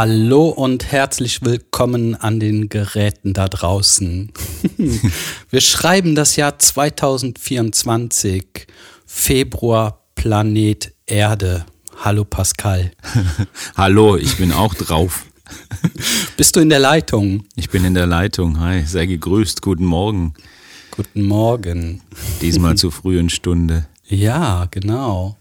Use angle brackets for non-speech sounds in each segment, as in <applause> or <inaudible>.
Hallo und herzlich willkommen an den Geräten da draußen. <laughs> Wir schreiben das Jahr 2024, Februar, Planet Erde. Hallo Pascal. <laughs> Hallo, ich bin auch drauf. <laughs> Bist du in der Leitung? Ich bin in der Leitung. Hi, sei gegrüßt. Guten Morgen. Guten Morgen. Diesmal zur frühen Stunde. Ja, genau.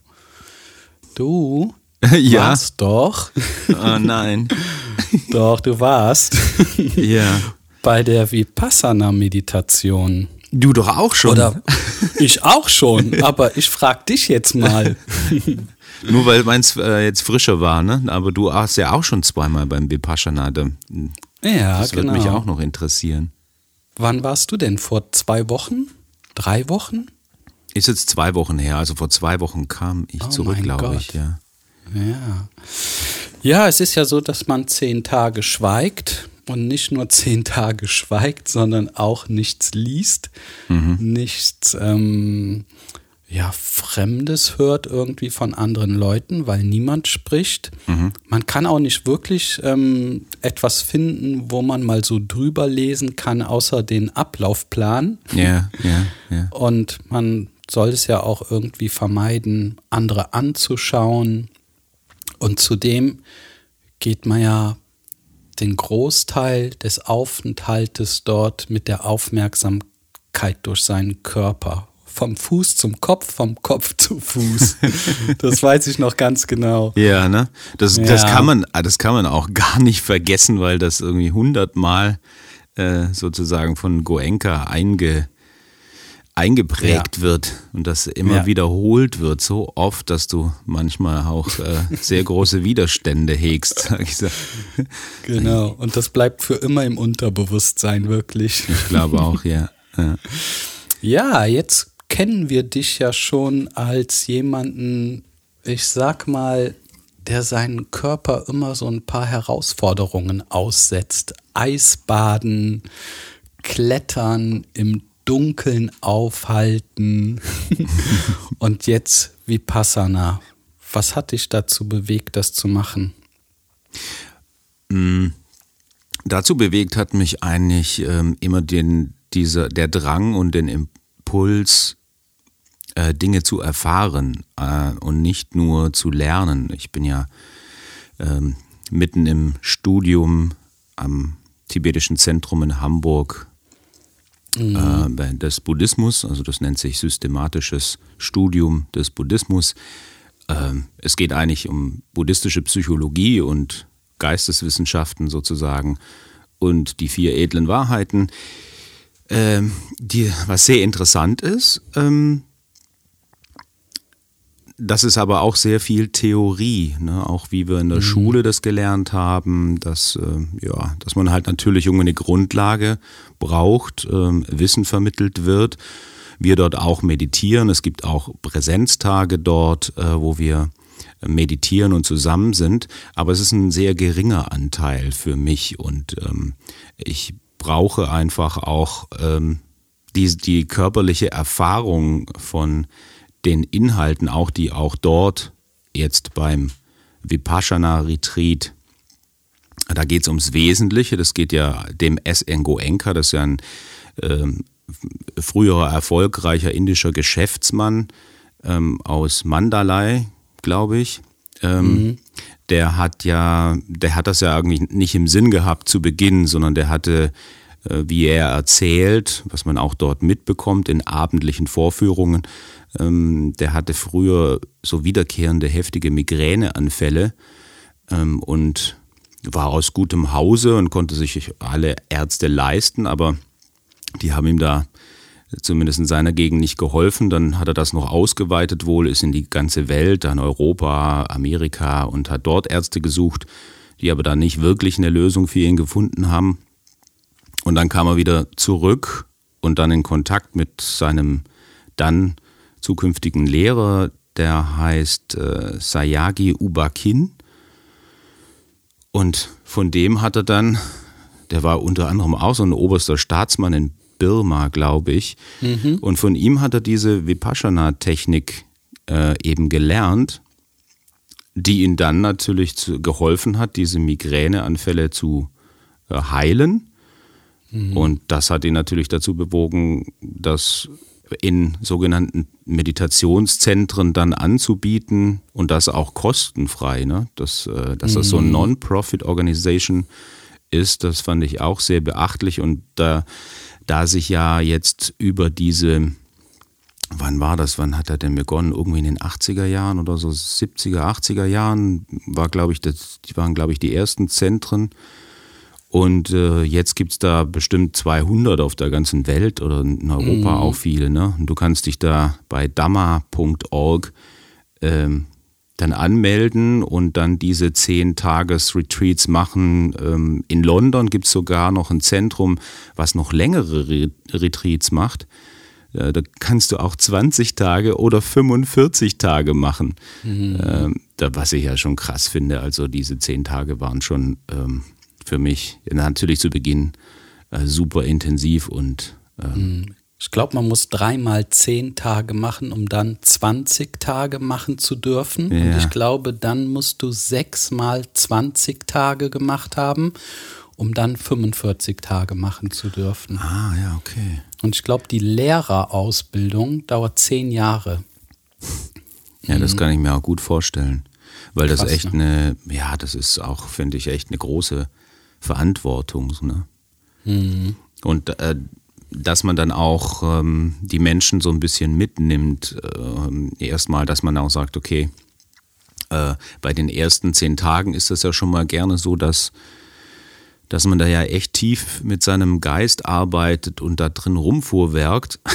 Du <laughs> ja. warst doch. Oh nein. <laughs> doch, du warst. <laughs> ja. Bei der Vipassana-Meditation. Du doch auch schon. Oder ich auch schon, aber ich frag dich jetzt mal. Nur weil meins äh, jetzt frischer war, ne? Aber du warst ja auch schon zweimal beim Vipassana. Da, Ja, das genau. würde mich auch noch interessieren. Wann warst du denn? Vor zwei Wochen? Drei Wochen? Ist jetzt zwei Wochen her, also vor zwei Wochen kam ich Oh zurück, glaube ich, ja. Ja. Ja, es ist ja so, dass man zehn Tage schweigt und nicht nur zehn Tage schweigt, sondern auch nichts liest, nichts ähm, ja, Fremdes hört irgendwie von anderen Leuten, weil niemand spricht. Man kann auch nicht wirklich ähm, etwas finden, wo man mal so drüber lesen kann, außer den Ablaufplan. Ja, ja, ja. Und man soll es ja auch irgendwie vermeiden, andere anzuschauen. Und zudem geht man ja den Großteil des Aufenthaltes dort mit der Aufmerksamkeit durch seinen Körper. Vom Fuß zum Kopf, vom Kopf zu Fuß. <laughs> Das weiß ich noch ganz genau. Ja, ne? Das, das, Ja. kann man, ah, das kann man auch <laughs> gar nicht vergessen, weil das irgendwie hundertmal äh, sozusagen von Goenka einge, eingeprägt wird und das immer Ja. wiederholt wird, so oft, dass du manchmal auch äh, sehr große Widerstände hegst, sag ich so. Genau. Und das bleibt für immer im Unterbewusstsein, wirklich. Ich glaube auch, ja. ja. Ja, jetzt kennen wir dich ja schon als jemanden, ich sag mal, der seinen Körper immer so ein paar Herausforderungen aussetzt. Eisbaden, Klettern, im Dunkeln aufhalten <laughs> und jetzt Vipassana. Was hat dich dazu bewegt, das zu machen? Dazu bewegt hat mich eigentlich ähm, immer den, dieser, der Drang und den Impuls, äh, Dinge zu erfahren äh, und nicht nur zu lernen. Ich bin ja ähm, mitten im Studium am tibetischen Zentrum in Hamburg äh, des Buddhismus, also das nennt sich systematisches Studium des Buddhismus. Ähm, es geht eigentlich um buddhistische Psychologie und Geisteswissenschaften sozusagen und die vier edlen Wahrheiten. Ähm, die, was sehr interessant ist, ähm, das ist aber auch sehr viel Theorie, ne? auch wie wir in der Schule das gelernt haben, dass, äh, ja, dass man halt natürlich irgendwie eine Grundlage braucht, ähm, Wissen vermittelt wird. Wir dort auch meditieren. Es gibt auch Präsenztage dort, äh, wo wir meditieren und zusammen sind. Aber es ist ein sehr geringer Anteil für mich und ähm, ich brauche einfach auch ähm, die, die körperliche Erfahrung von den Inhalten, auch die auch dort jetzt beim Vipassana-Retreat, da geht es ums Wesentliche. Das geht ja dem S.N. Goenka, das ist ja ein ähm, früherer erfolgreicher indischer Geschäftsmann ähm, aus Mandalay, glaube ich. Ähm, Der hat ja, der hat das ja irgendwie nicht im Sinn gehabt zu Beginn, sondern der hatte, wie er erzählt, was man auch dort mitbekommt in abendlichen Vorführungen, ähm, der hatte früher so wiederkehrende heftige Migräneanfälle ähm, und war aus gutem Hause und konnte sich alle Ärzte leisten, aber die haben ihm da zumindest in seiner Gegend nicht geholfen. Dann hat er das noch ausgeweitet wohl, ist in die ganze Welt, dann Europa, Amerika und hat dort Ärzte gesucht, die aber da nicht wirklich eine Lösung für ihn gefunden haben. Und dann kam er wieder zurück und dann in Kontakt mit seinem dann zukünftigen Lehrer, der heißt äh, Sayagi Ubakin. Und von dem hat er dann, der war unter anderem auch so ein oberster Staatsmann in Birma, glaube ich. Und von ihm hat er diese Vipassana-Technik äh, eben gelernt, die ihn dann natürlich zu, geholfen hat, diese Migräneanfälle zu äh, heilen. Mhm. Und das hat ihn natürlich dazu bewogen, das in sogenannten Meditationszentren dann anzubieten und das auch kostenfrei. Ne? Dass, äh, dass das so eine mhm. Non-Profit-Organisation ist, das fand ich auch sehr beachtlich. Und da, da sich ja jetzt über diese, wann war das, wann hat er denn begonnen? Irgendwie in den 80er Jahren oder so, 70er, 80er Jahren war, glaube ich, das, waren, glaube ich, die ersten Zentren und äh, jetzt gibt es da bestimmt 200 auf der ganzen Welt oder in Europa mhm. auch viele. Ne? Und du kannst dich da bei damma.org ähm, dann anmelden und dann diese 10-Tages-Retreats machen. Ähm, in London gibt es sogar noch ein Zentrum, was noch längere Re Retreats macht. Äh, da kannst du auch 20 Tage oder 45 Tage machen. Mhm. Ähm, da, was ich ja schon krass finde. Also diese 10 Tage waren schon ähm, für mich natürlich zu Beginn äh, super intensiv und ähm, ich glaube, man muss dreimal zehn Tage machen, um dann 20 Tage machen zu dürfen. Ja. Und ich glaube, dann musst du sechsmal 20 Tage gemacht haben, um dann 45 Tage machen zu dürfen. Ah, ja, okay. Und ich glaube, die Lehrerausbildung dauert zehn Jahre. Ja, das mhm. kann ich mir auch gut vorstellen. Weil Krass, das echt ne? eine, ja, das ist auch, finde ich, echt eine große Verantwortung. Ne? Mhm. Und äh, dass man dann auch ähm, die Menschen so ein bisschen mitnimmt. Äh, erstmal, dass man auch sagt, okay, äh, bei den ersten zehn Tagen ist das ja schon mal gerne so, dass, dass man da ja echt tief mit seinem Geist arbeitet und da drin rumfuhrwerkt. <laughs>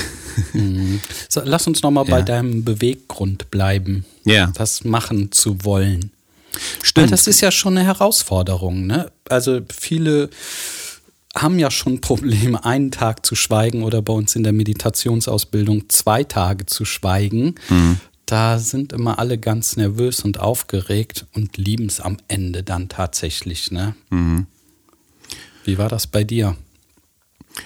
Mhm. So, lass uns nochmal ja. bei deinem Beweggrund bleiben, ja. das machen zu wollen. Stimmt. Weil das ist ja schon eine Herausforderung. Ne? Also viele haben ja schon Probleme, einen Tag zu schweigen oder bei uns in der Meditationsausbildung zwei Tage zu schweigen. Mhm. Da sind immer alle ganz nervös und aufgeregt und lieben es am Ende dann tatsächlich. Ne? Mhm. Wie war das bei dir?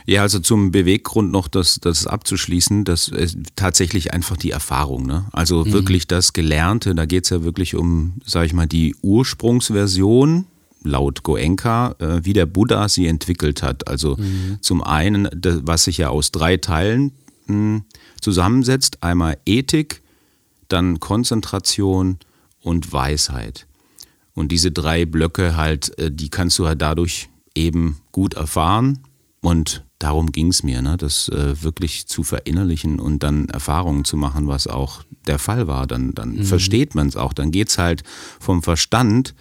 Ja, also zum Beweggrund noch das, das abzuschließen, das ist tatsächlich einfach die Erfahrung. Ne? Also mhm. wirklich das Gelernte, da geht es ja wirklich um, sage ich mal, die Ursprungsversion laut Goenka, äh, wie der Buddha sie entwickelt hat. Also mhm. zum einen, das, was sich ja aus drei Teilen mh, hm, zusammensetzt, einmal Ethik, dann Konzentration und Weisheit. Und diese drei Blöcke halt, äh, die kannst du halt dadurch eben gut erfahren und darum ging es mir, ne? das äh, wirklich zu verinnerlichen und dann Erfahrungen zu machen, was auch der Fall war. Dann, dann mhm. versteht man es auch. Dann geht es halt vom Verstand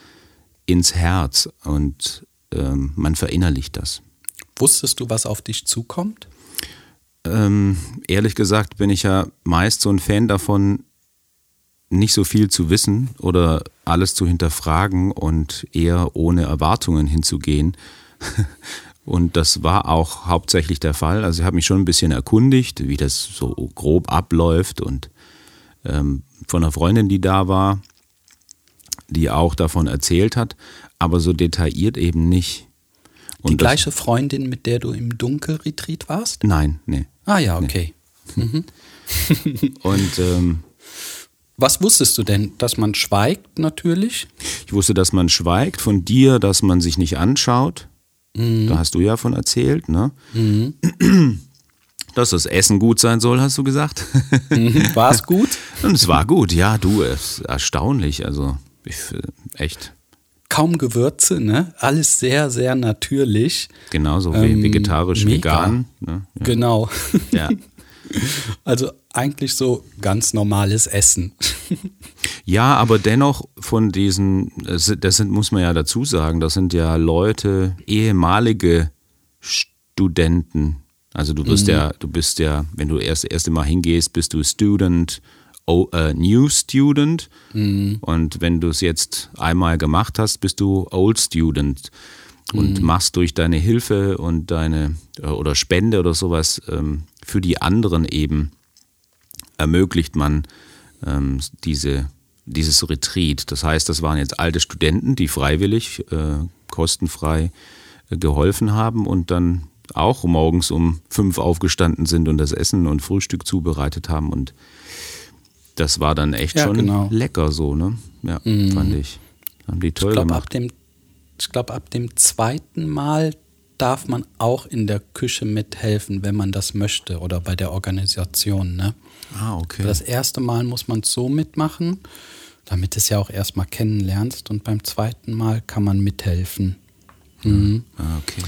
ins Herz und ähm, man verinnerlicht das. Wusstest du, was auf dich zukommt? Ähm, ehrlich gesagt bin ich ja meist so ein Fan davon, nicht so viel zu wissen oder alles zu hinterfragen und eher ohne Erwartungen hinzugehen. <laughs> Und das war auch hauptsächlich der Fall. Also ich habe mich schon ein bisschen erkundigt, wie das so grob abläuft und ähm, von einer Freundin, die da war, die auch davon erzählt hat, aber so detailliert eben nicht. Und die gleiche Freundin, mit der du im Dunkelretreat warst? Nein, nee. Ah ja, okay. Nee. <laughs> Mhm. und ähm, was wusstest du denn? Dass man schweigt natürlich? Ich wusste, dass man schweigt von dir, dass man sich nicht anschaut Mhm. Da hast du ja von erzählt, ne? Mhm. <clears throat> Dass das Essen gut sein soll, hast du gesagt. Mhm. War es gut? <laughs> Und es war gut, ja, du, es ist erstaunlich. Also, ich, echt. Kaum Gewürze, ne? Alles sehr, sehr natürlich. Genauso ähm, vegetarisch, mega. vegan. Ne? Ja. Genau. Ja. <laughs> <laughs> Also eigentlich so ganz normales Essen. Ja, aber dennoch von diesen, das sind, muss man ja dazu sagen, das sind ja Leute, ehemalige Studenten. Also du bist mhm. ja, du bist ja, wenn du erst erste Mal hingehst, bist du Student, oh, uh, New Student. Mhm. Und wenn du es jetzt einmal gemacht hast, bist du Old Student und mhm. machst durch deine Hilfe und deine äh, oder Spende oder sowas ähm, für die anderen eben ermöglicht man ähm, diese, dieses Retreat. Das heißt, das waren jetzt alte Studenten, die freiwillig, äh, kostenfrei äh, geholfen haben und dann auch morgens um fünf aufgestanden sind und das Essen und Frühstück zubereitet haben. Und das war dann echt Ja, schon genau. lecker so, ne? Ja, fand ich. Haben die toll Ich glaube, gemacht. ab dem, ich glaub, ab dem zweiten Mal darf man auch in der Küche mithelfen, wenn man das möchte oder bei der Organisation. Ne? ah, okay. Das erste Mal muss man es so mitmachen, damit du es ja auch erstmal kennenlernst und beim zweiten Mal kann man mithelfen. Mhm. ah, okay.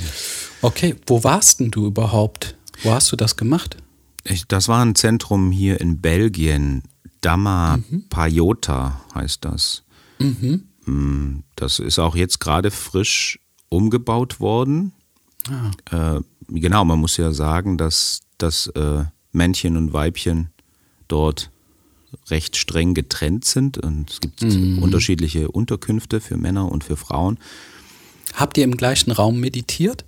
Okay, wo warst denn du überhaupt? Wo hast du das gemacht? Ich, das war ein Zentrum hier in Belgien. Dama Payota heißt das. Mm, Das ist auch jetzt gerade frisch umgebaut worden. Äh, genau, man muss ja sagen, dass, dass äh, Männchen und Weibchen dort recht streng getrennt sind und es gibt unterschiedliche Unterkünfte für Männer und für Frauen. Habt ihr im gleichen Raum meditiert?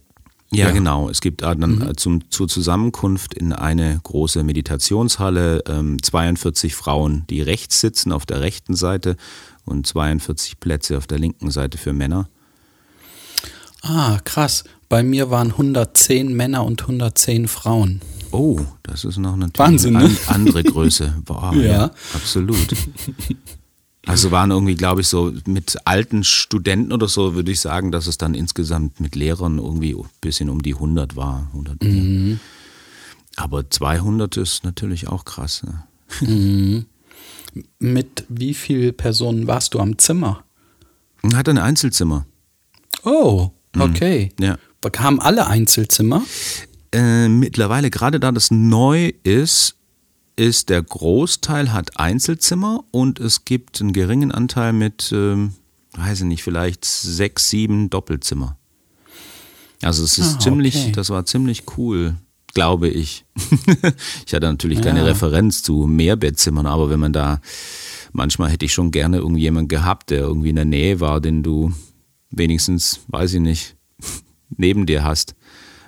Ja, Ja. genau. Es gibt dann äh, zum, zur Zusammenkunft in eine große Meditationshalle ähm, 42 Frauen, die rechts sitzen auf der rechten Seite und 42 Plätze auf der linken Seite für Männer. Ah, krass. Bei mir waren 110 Männer und 110 Frauen. Oh, das ist noch natürlich Wahnsinn, eine ne? an, andere Größe. <laughs> Boah, ja. Ja. absolut. <laughs> Also waren irgendwie, glaube ich, so mit alten Studenten oder so, würde ich sagen, dass es dann insgesamt mit Lehrern irgendwie ein bisschen um die 100 war. 100, Mhm. Aber 200 ist natürlich auch krass. Ne? Mit wie vielen Personen warst du am Zimmer? Hat ein Einzelzimmer. Oh, okay. Ja. Haben alle Einzelzimmer? Äh, mittlerweile, gerade da das neu ist, ist der Großteil hat Einzelzimmer und es gibt einen geringen Anteil mit, ähm, weiß ich nicht, vielleicht sechs, sieben Doppelzimmer. Also es ist Ah, ziemlich, okay. das war ziemlich cool, glaube ich. <laughs> ich hatte natürlich keine Ja. Referenz zu Mehrbettzimmern, aber wenn man da, manchmal hätte ich schon gerne irgendjemand gehabt, der irgendwie in der Nähe war, den du wenigstens, weiß ich nicht, neben dir hast.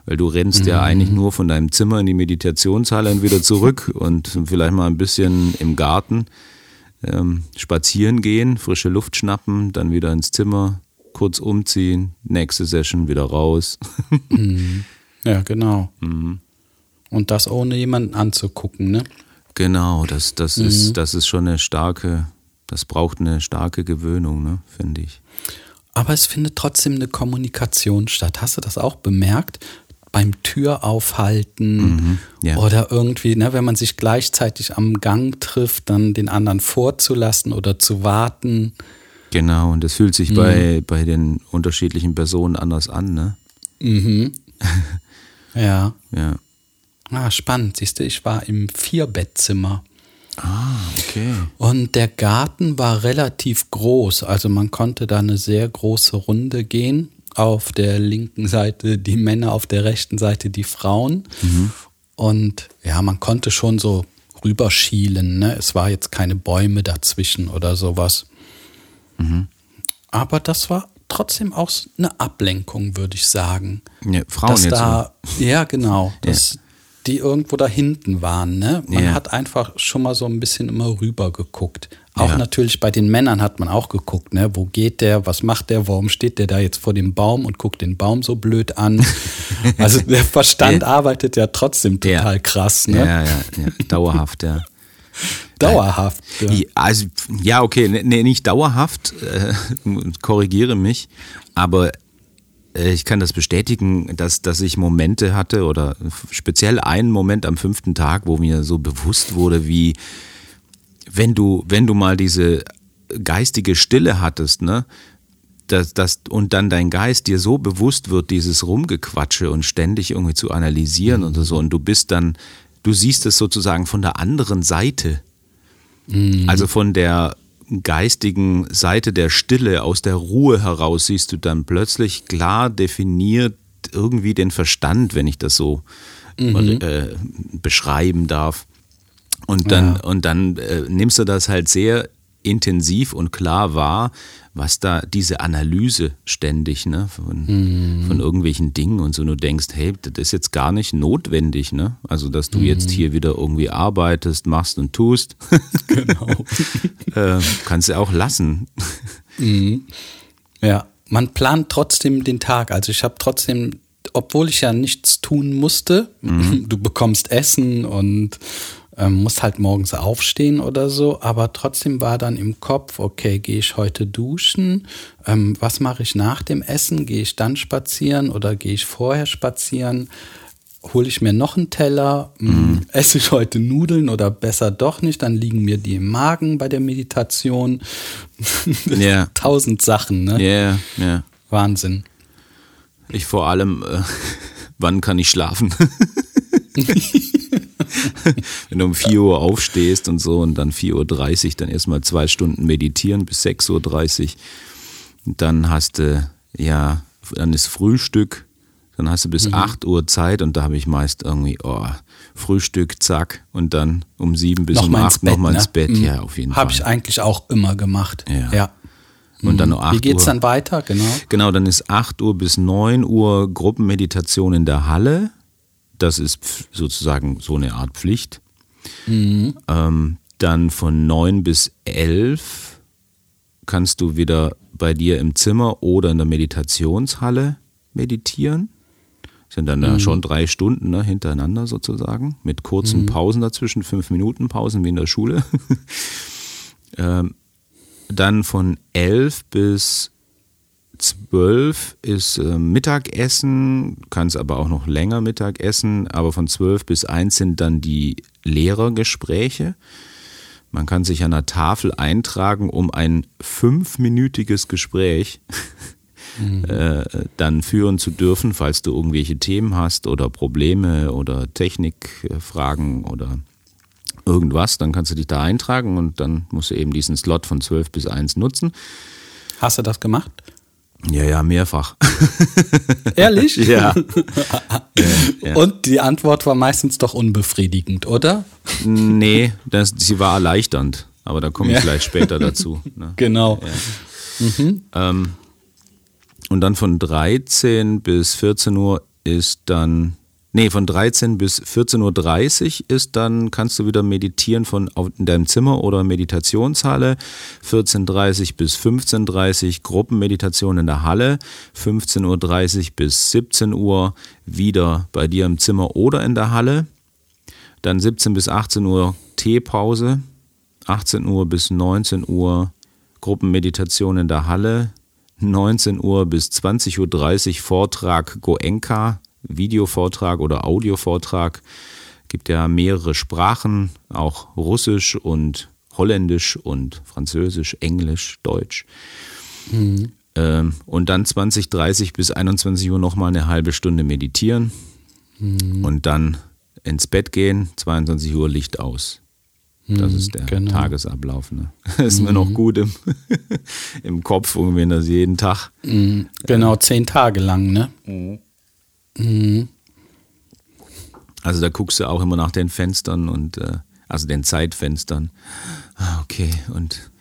Weil du rennst ja eigentlich nur von deinem Zimmer in die Meditationshalle und wieder zurück und vielleicht mal ein bisschen im Garten ähm, spazieren gehen, frische Luft schnappen, dann wieder ins Zimmer, kurz umziehen, nächste Session wieder raus. <laughs> Ja, genau. Mhm. Und das ohne jemanden anzugucken, ne? genau, das, das, ist, das ist schon eine starke, das braucht eine starke Gewöhnung, ne, finde ich. Aber es findet trotzdem eine Kommunikation statt. Hast du das auch bemerkt? Beim Türaufhalten Mhm, ja. oder irgendwie, ne, wenn man sich gleichzeitig am Gang trifft, dann den anderen vorzulassen oder zu warten. Genau, und das fühlt sich bei, bei den unterschiedlichen Personen anders an, ne? <laughs> Ja. Ja. Ah, spannend. Siehst du, ich war im Vierbettzimmer. Ah, okay. Und der Garten war relativ groß, also man konnte da eine sehr große Runde gehen. Auf der linken Seite die Männer, auf der rechten Seite die Frauen. Und ja, man konnte schon so rüberschielen. Ne? Es war jetzt keine Bäume dazwischen oder sowas. Aber das war trotzdem auch eine Ablenkung, würde ich sagen. Ja, Frauen dass jetzt. da, ja, genau, dass die irgendwo da hinten waren. Ne? Man Ja. hat einfach schon mal so ein bisschen immer rüber geguckt. Auch Ja. natürlich bei den Männern hat man auch geguckt, ne? Wo geht der, was macht der, warum steht der da jetzt vor dem Baum und guckt den Baum so blöd an? <laughs> also der Verstand arbeitet ja trotzdem total Ja. krass, ne? Ja, ja, ja, dauerhaft, ja. <laughs> Dauerhaft. Ja. Ja, Also, ja, okay, ne- nee, nicht dauerhaft, äh, <laughs> korrigiere mich, aber ich kann das bestätigen, dass, dass ich Momente hatte oder speziell einen Moment am fünften Tag, wo mir so bewusst wurde, wie wenn du, wenn du mal diese geistige Stille hattest, ne? Das, das, und dann dein Geist dir so bewusst wird, dieses Rumgequatsche und ständig irgendwie zu analysieren oder so, und du bist dann, du siehst es sozusagen von der anderen Seite. Also von der geistigen Seite der Stille, aus der Ruhe heraus siehst du dann plötzlich klar definiert irgendwie den Verstand, wenn ich das so äh, beschreiben darf. Und dann, Ja. und dann äh, nimmst du das halt sehr intensiv und klar wahr, was da diese Analyse ständig ne, von, von irgendwelchen Dingen und so, du denkst, hey, das ist jetzt gar nicht notwendig, ne? Also, dass du jetzt hier wieder irgendwie arbeitest, machst und tust. <laughs> Genau. <laughs> äh, kannst du auch lassen. Ja, man plant trotzdem den Tag. Also ich habe trotzdem, obwohl ich ja nichts tun musste, Mhm. <laughs> du bekommst Essen und ähm, muss halt morgens aufstehen oder so, aber trotzdem war dann im Kopf, okay, gehe ich heute duschen? Ähm, was mache ich nach dem Essen? Gehe ich dann spazieren oder gehe ich vorher spazieren? Hole ich mir noch einen Teller? Mhm. Esse ich heute Nudeln oder besser doch nicht? Dann liegen mir die im Magen bei der Meditation. <laughs> Ja. Tausend Sachen, ne? Ja, yeah, ja. Yeah. Wahnsinn. Ich vor allem, äh, <laughs> wann kann ich schlafen? <laughs> <laughs> Wenn du um 4 Uhr aufstehst und so und dann 4.30 Uhr dann erstmal zwei Stunden meditieren bis 6.30 Uhr. Dann hast du, ja, dann ist Frühstück, dann hast du bis mhm. 8 Uhr Zeit und da habe ich meist irgendwie, oh, Frühstück, zack, und dann um 7 bis noch um 8 nochmal ins Bett. Mhm. Ja, auf jeden Hab Fall. Habe ich eigentlich auch immer gemacht. Ja. ja. Und dann noch 8 Wie geht's Uhr. dann weiter? Genau. Genau, dann ist 8 Uhr bis 9 Uhr Gruppenmeditation in der Halle. Das ist sozusagen so eine Art Pflicht. Ähm, dann von 9 bis 11 kannst du wieder bei dir im Zimmer oder in der Meditationshalle meditieren. Sind dann ja schon drei Stunden ne, hintereinander sozusagen, mit kurzen Pausen dazwischen, fünf Minuten Pausen wie in der Schule. <laughs> ähm, dann von 11 bis 12 ist äh, Mittagessen, kannst aber auch noch länger Mittagessen, aber von 12 bis 1 sind dann die Lehrergespräche. Man kann sich an der Tafel eintragen, um ein fünfminütiges Gespräch <laughs> äh, dann führen zu dürfen, falls du irgendwelche Themen hast oder Probleme oder Technikfragen oder irgendwas, dann kannst du dich da eintragen und dann musst du eben diesen Slot von 12 bis 1 nutzen. Hast du das gemacht? Ja, ja, mehrfach. <laughs> Ehrlich? <laughs> ja. ja. Und die Antwort war meistens doch unbefriedigend, oder? Nee, das, sie war erleichternd, aber da komme ich Ja. vielleicht später dazu. Ne? <laughs> Genau. Ähm, und dann von 13 bis 14 Uhr ist dann, nee, von 13 bis 14.30 Uhr ist dann, kannst du wieder meditieren von in deinem Zimmer oder Meditationshalle. 14.30 bis 15.30 Uhr Gruppenmeditation in der Halle. 15.30 Uhr bis 17 Uhr wieder bei dir im Zimmer oder in der Halle. Dann 17 bis 18 Uhr Teepause. 18 Uhr bis 19 Uhr Gruppenmeditation in der Halle. 19 Uhr bis 20.30 Uhr Vortrag Goenka, Videovortrag oder Audiovortrag. Gibt ja mehrere Sprachen, auch Russisch und Holländisch und Französisch, Englisch, Deutsch. Ähm, und dann 20.30 bis 21 Uhr nochmal eine halbe Stunde meditieren und dann ins Bett gehen, 22 Uhr Licht aus. Das ist der genau. Tagesablauf. Ne? Das <laughs> ist mir noch gut im, <laughs> im Kopf, irgendwie das jeden Tag. Genau, zehn Tage lang, ne? Also da guckst du auch immer nach den Fenstern und äh, also den Zeitfenstern. Ah, okay, und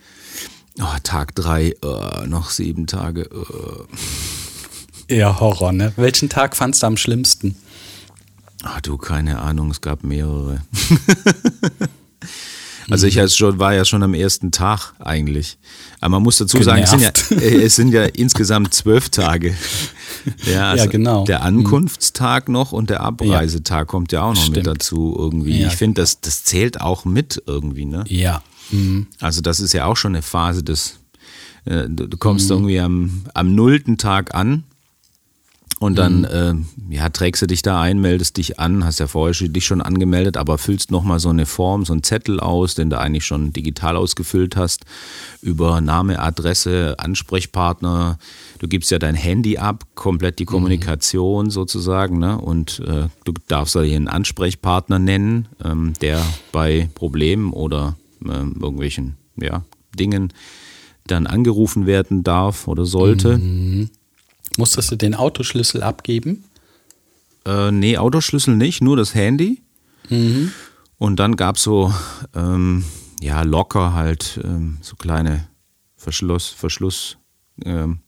oh, Tag drei, oh, noch sieben Tage. Oh. Eher Horror, ne? Welchen Tag fandst du am schlimmsten? Ach du, keine Ahnung, es gab mehrere. <laughs> also ich schon, war ja schon am ersten Tag eigentlich. Aber man muss dazu sagen, es sind, ja, <laughs> äh, es sind ja insgesamt zwölf Tage. Ja, also genau. Der Ankunftstag noch und der Abreisetag kommt ja auch noch mit Stimmt. dazu irgendwie. Ja, ich finde, das, das zählt auch mit irgendwie, ne? Ja. Mhm. Also das ist ja auch schon eine Phase des, äh, du, du kommst Mhm. irgendwie am, am nullten Tag an und dann äh, ja, trägst du dich da ein, meldest dich an, hast ja vorher schon- dich schon angemeldet, aber füllst nochmal so eine Form, so einen Zettel aus, den du eigentlich schon digital ausgefüllt hast, über Name, Adresse, Ansprechpartner. Du gibst ja dein Handy ab, komplett die Kommunikation sozusagen, ne? Und äh, du darfst da hier einen Ansprechpartner nennen, ähm, der bei Problemen oder ähm, irgendwelchen ja, Dingen dann angerufen werden darf oder sollte. Musstest du den Autoschlüssel abgeben? Äh, nee, Autoschlüssel nicht, nur das Handy. Und dann gab es so, ähm, ja, locker halt ähm, so kleine Verschluss, Verschluss, ähm,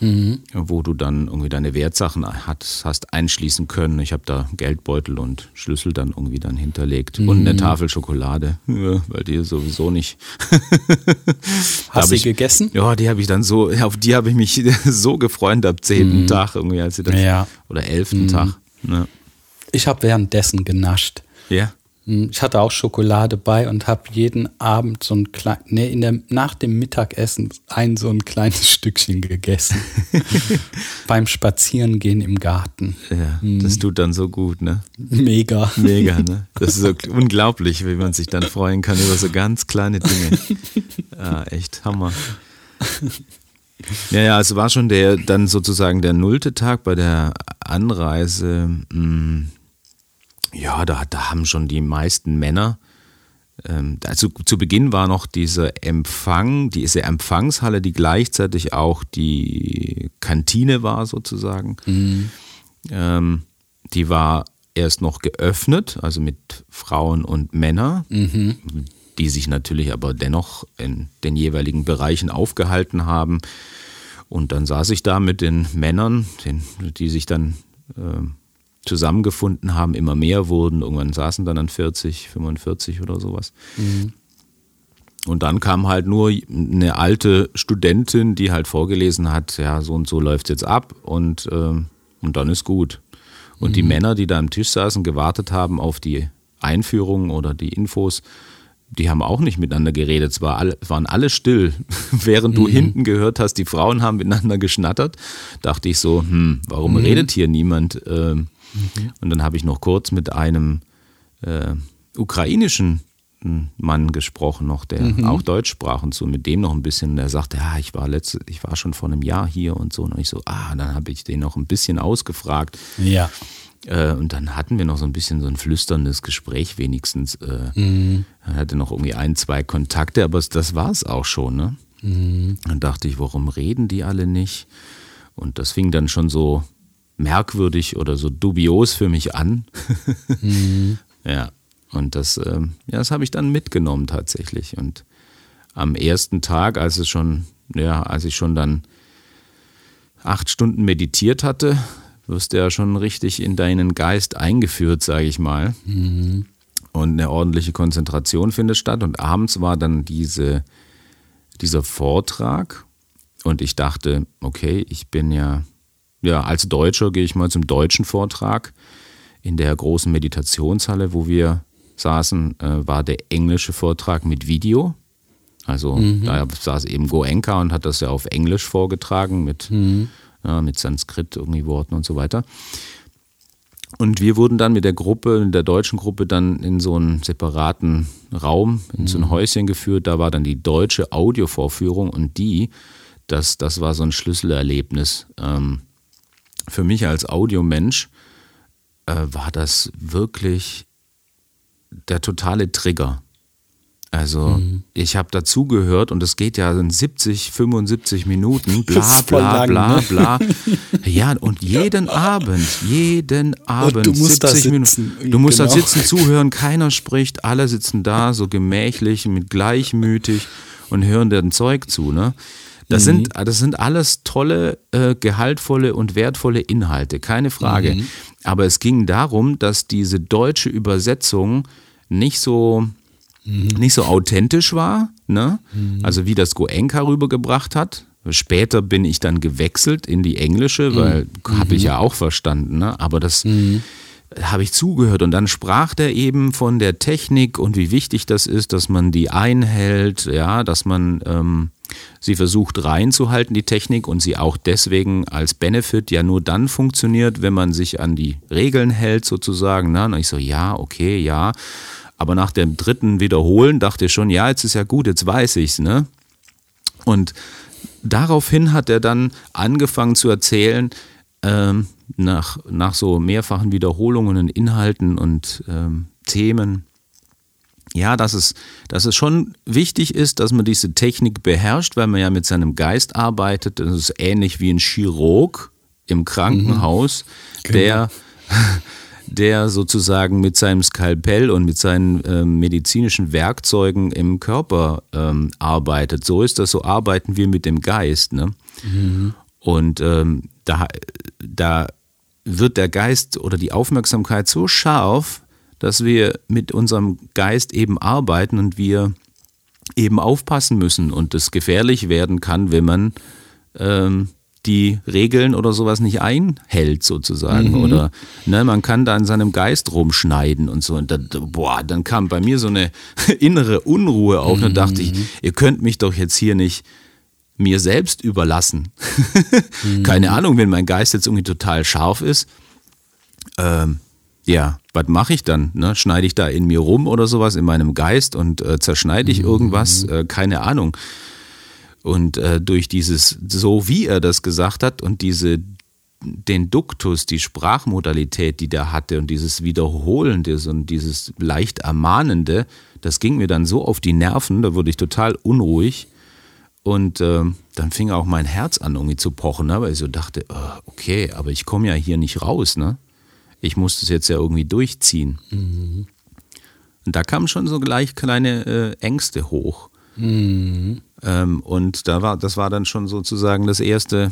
Schränke, wo du dann irgendwie deine Wertsachen hast, hast einschließen können. Ich habe da Geldbeutel und Schlüssel dann irgendwie dann hinterlegt und eine Tafel Schokolade, ja, weil die sowieso nicht. <laughs> Hast du ich- gegessen? Ja, die habe ich dann so, auf die habe ich mich <laughs> so gefreut ab zehnten Tag irgendwie, als sie das, Ja. oder elften Tag. Ne? Ich habe währenddessen genascht. Ja. Hm, Ich hatte auch Schokolade bei und habe jeden Abend so ein klein, nee, in der, nach dem Mittagessen ein so ein kleines <laughs> Stückchen gegessen. <laughs> Beim Spazierengehen im Garten. Ja, das tut dann so gut, ne? Mega. Mega, ne? <laughs> Das ist so unglaublich, wie man sich dann freuen kann über so ganz kleine Dinge. Ja, echt Hammer. Ja, ja, es war schon der, dann sozusagen der nullte Tag bei der Anreise. Mh, ja, da, da haben schon die meisten Männer, ähm, also zu Beginn war noch dieser Empfang, diese Empfangshalle, die gleichzeitig auch die Kantine war sozusagen. Ähm, die war erst noch geöffnet, also mit Frauen und Männern, die sich natürlich aber dennoch in den jeweiligen Bereichen aufgehalten haben. Und dann saß ich da mit den Männern, den, die sich dann ähm, zusammengefunden haben, immer mehr wurden. Irgendwann saßen dann an 40, 45 oder sowas. Und dann kam halt nur eine alte Studentin, die halt vorgelesen hat, ja, so und so läuft jetzt ab und, ähm, und dann ist gut. Und die Männer, die da am Tisch saßen, gewartet haben auf die Einführung oder die Infos, die haben auch nicht miteinander geredet. Es war alle, waren alle still. <laughs> Während du hinten gehört hast, die Frauen haben miteinander geschnattert, dachte ich so, hm, warum redet hier niemand? Ähm, Und dann habe ich noch kurz mit einem äh, ukrainischen hm, Mann gesprochen, noch, der auch Deutsch sprach und so, mit dem noch ein bisschen. Der sagte, ja, ich war letzte, ich war schon vor einem Jahr hier und so. Und ich so, ah, dann habe ich den noch ein bisschen ausgefragt. Ja. Äh, und dann hatten wir noch so ein bisschen so ein flüsterndes Gespräch wenigstens. Äh, Er hatte noch irgendwie ein, zwei Kontakte, aber das war es auch schon. Ne? Dann dachte ich, warum reden die alle nicht? Und das fing dann schon so merkwürdig oder so dubios für mich an. <laughs> Ja, und das, ähm, ja, das habe ich dann mitgenommen tatsächlich. Und am ersten Tag, als es schon, ja, als ich schon dann acht Stunden meditiert hatte, wirst du ja schon richtig in deinen Geist eingeführt, sage ich mal. Und eine ordentliche Konzentration findet statt. Und abends war dann diese, dieser Vortrag. Und ich dachte, okay, ich bin ja, ja, als Deutscher gehe ich mal zum deutschen Vortrag. In der großen Meditationshalle, wo wir saßen, äh, war der englische Vortrag mit Video. Also da saß eben Goenka und hat das ja auf Englisch vorgetragen mit, ja, mit Sanskrit irgendwie Worten und so weiter. Und wir wurden dann mit der Gruppe, in der deutschen Gruppe, dann in so einen separaten Raum, in so ein Häuschen geführt. Da war dann die deutsche Audiovorführung und die, das, das war so ein Schlüsselerlebnis. Ähm, für mich als Audiomensch äh, war das wirklich der totale Trigger. Also ich habe dazugehört und es geht ja in 70, 75 Minuten, <laughs> bla bla lang, bla ne? bla. <laughs> Ja, und jeden Abend, jeden Abend, du musst da 70 sitzen. Minuten. Du musst da Genau. sitzen, zuhören, keiner spricht, alle sitzen da so gemächlich, mit gleichmütig und hören dem Zeug zu. Ne? Das, sind, das sind alles tolle, äh, gehaltvolle und wertvolle Inhalte, keine Frage. Aber es ging darum, dass diese deutsche Übersetzung nicht so, nicht so authentisch war, ne? also wie das Goenka rübergebracht hat. Später bin ich dann gewechselt in die englische, weil habe ich ja auch verstanden, ne? aber das habe ich zugehört und dann sprach der eben von der Technik und wie wichtig das ist, dass man die einhält, ja, dass man ähm, sie versucht reinzuhalten, die Technik, und sie auch deswegen als Benefit ja nur dann funktioniert, wenn man sich an die Regeln hält, sozusagen. Ne? Und ich so, ja, okay, ja. Aber nach dem dritten Wiederholen dachte ich schon, ja, jetzt ist ja gut, jetzt weiß ich's, ne? Und daraufhin hat er dann angefangen zu erzählen, ähm, nach, nach so mehrfachen Wiederholungen und Inhalten und ähm, Themen, ja, dass es, dass es schon wichtig ist, dass man diese Technik beherrscht, weil man ja mit seinem Geist arbeitet. Das ist ähnlich wie ein Chirurg im Krankenhaus, der, <laughs> der sozusagen mit seinem Skalpell und mit seinen ähm, medizinischen Werkzeugen im Körper ähm, arbeitet. So ist das, so arbeiten wir mit dem Geist. Ne? Und ähm, da, da wird der Geist oder die Aufmerksamkeit so scharf, dass wir mit unserem Geist eben arbeiten und wir eben aufpassen müssen und es gefährlich werden kann, wenn man ähm, die Regeln oder sowas nicht einhält sozusagen mhm. oder ne, man kann da in seinem Geist rumschneiden und so und dann, boah, dann kam bei mir so eine <laughs> innere Unruhe auf mhm. und dachte ich, ihr könnt mich doch jetzt hier nicht mir selbst überlassen. <laughs> mhm. Keine Ahnung, wenn mein Geist jetzt irgendwie total scharf ist, ähm, ja, was mache ich dann? Ne? Schneide ich da in mir rum oder sowas in meinem Geist und äh, zerschneide ich irgendwas? Mhm. Äh, keine Ahnung. Und äh, durch dieses, so wie er das gesagt hat und diese, den Duktus, die Sprachmodalität, die der hatte und dieses Wiederholende und dieses leicht Ermahnende, das ging mir dann so auf die Nerven, da wurde ich total unruhig. Und äh, dann fing auch mein Herz an, irgendwie zu pochen, ne? weil ich so dachte, oh, okay, aber ich komme ja hier nicht raus, ne? Ich muss das jetzt ja irgendwie durchziehen. Mhm. Und da kamen schon so gleich kleine äh, Ängste hoch. Mhm. Ähm, und da war, das war dann schon sozusagen das erste,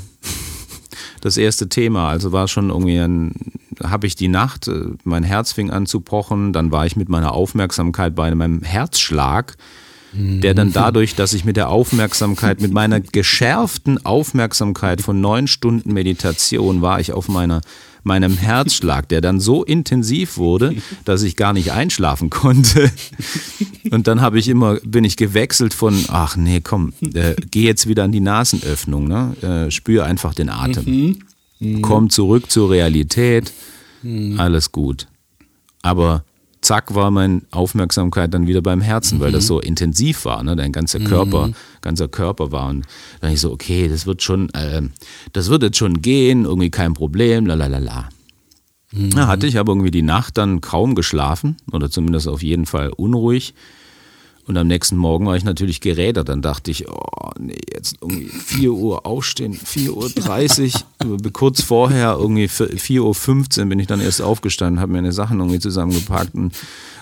<laughs> das erste Thema. Also war schon irgendwie ein, habe ich die Nacht, äh, mein Herz fing an zu pochen, dann war ich mit meiner Aufmerksamkeit bei meinem Herzschlag, der dann dadurch, dass ich mit der Aufmerksamkeit, mit meiner <laughs> geschärften Aufmerksamkeit von neun Stunden Meditation war ich auf meiner meinem Herzschlag, der dann so intensiv wurde, dass ich gar nicht einschlafen konnte. Und dann habe ich immer, bin ich gewechselt von, ach nee, komm, äh, geh jetzt wieder an die Nasenöffnung, ne? Äh, spür einfach den Atem. Mhm. Mhm. Komm zurück zur Realität, mhm. alles gut. Aber zack war meine Aufmerksamkeit dann wieder beim Herzen, mhm. weil das mhm. so intensiv war, ne? dein ganzer Körper, mhm. ganzer Körper war und dann ich so, okay, das wird schon, äh, das wird jetzt schon gehen, irgendwie kein Problem, la la la la. Mhm. Da hatte ich aber irgendwie die Nacht dann kaum geschlafen oder zumindest auf jeden Fall unruhig und am nächsten Morgen war ich natürlich gerädert. Dann dachte ich, oh nee, jetzt irgendwie 4 Uhr aufstehen, 4.30 Uhr. Kurz vorher, irgendwie 4.15 Uhr bin ich dann erst aufgestanden, habe meine Sachen irgendwie zusammengepackt und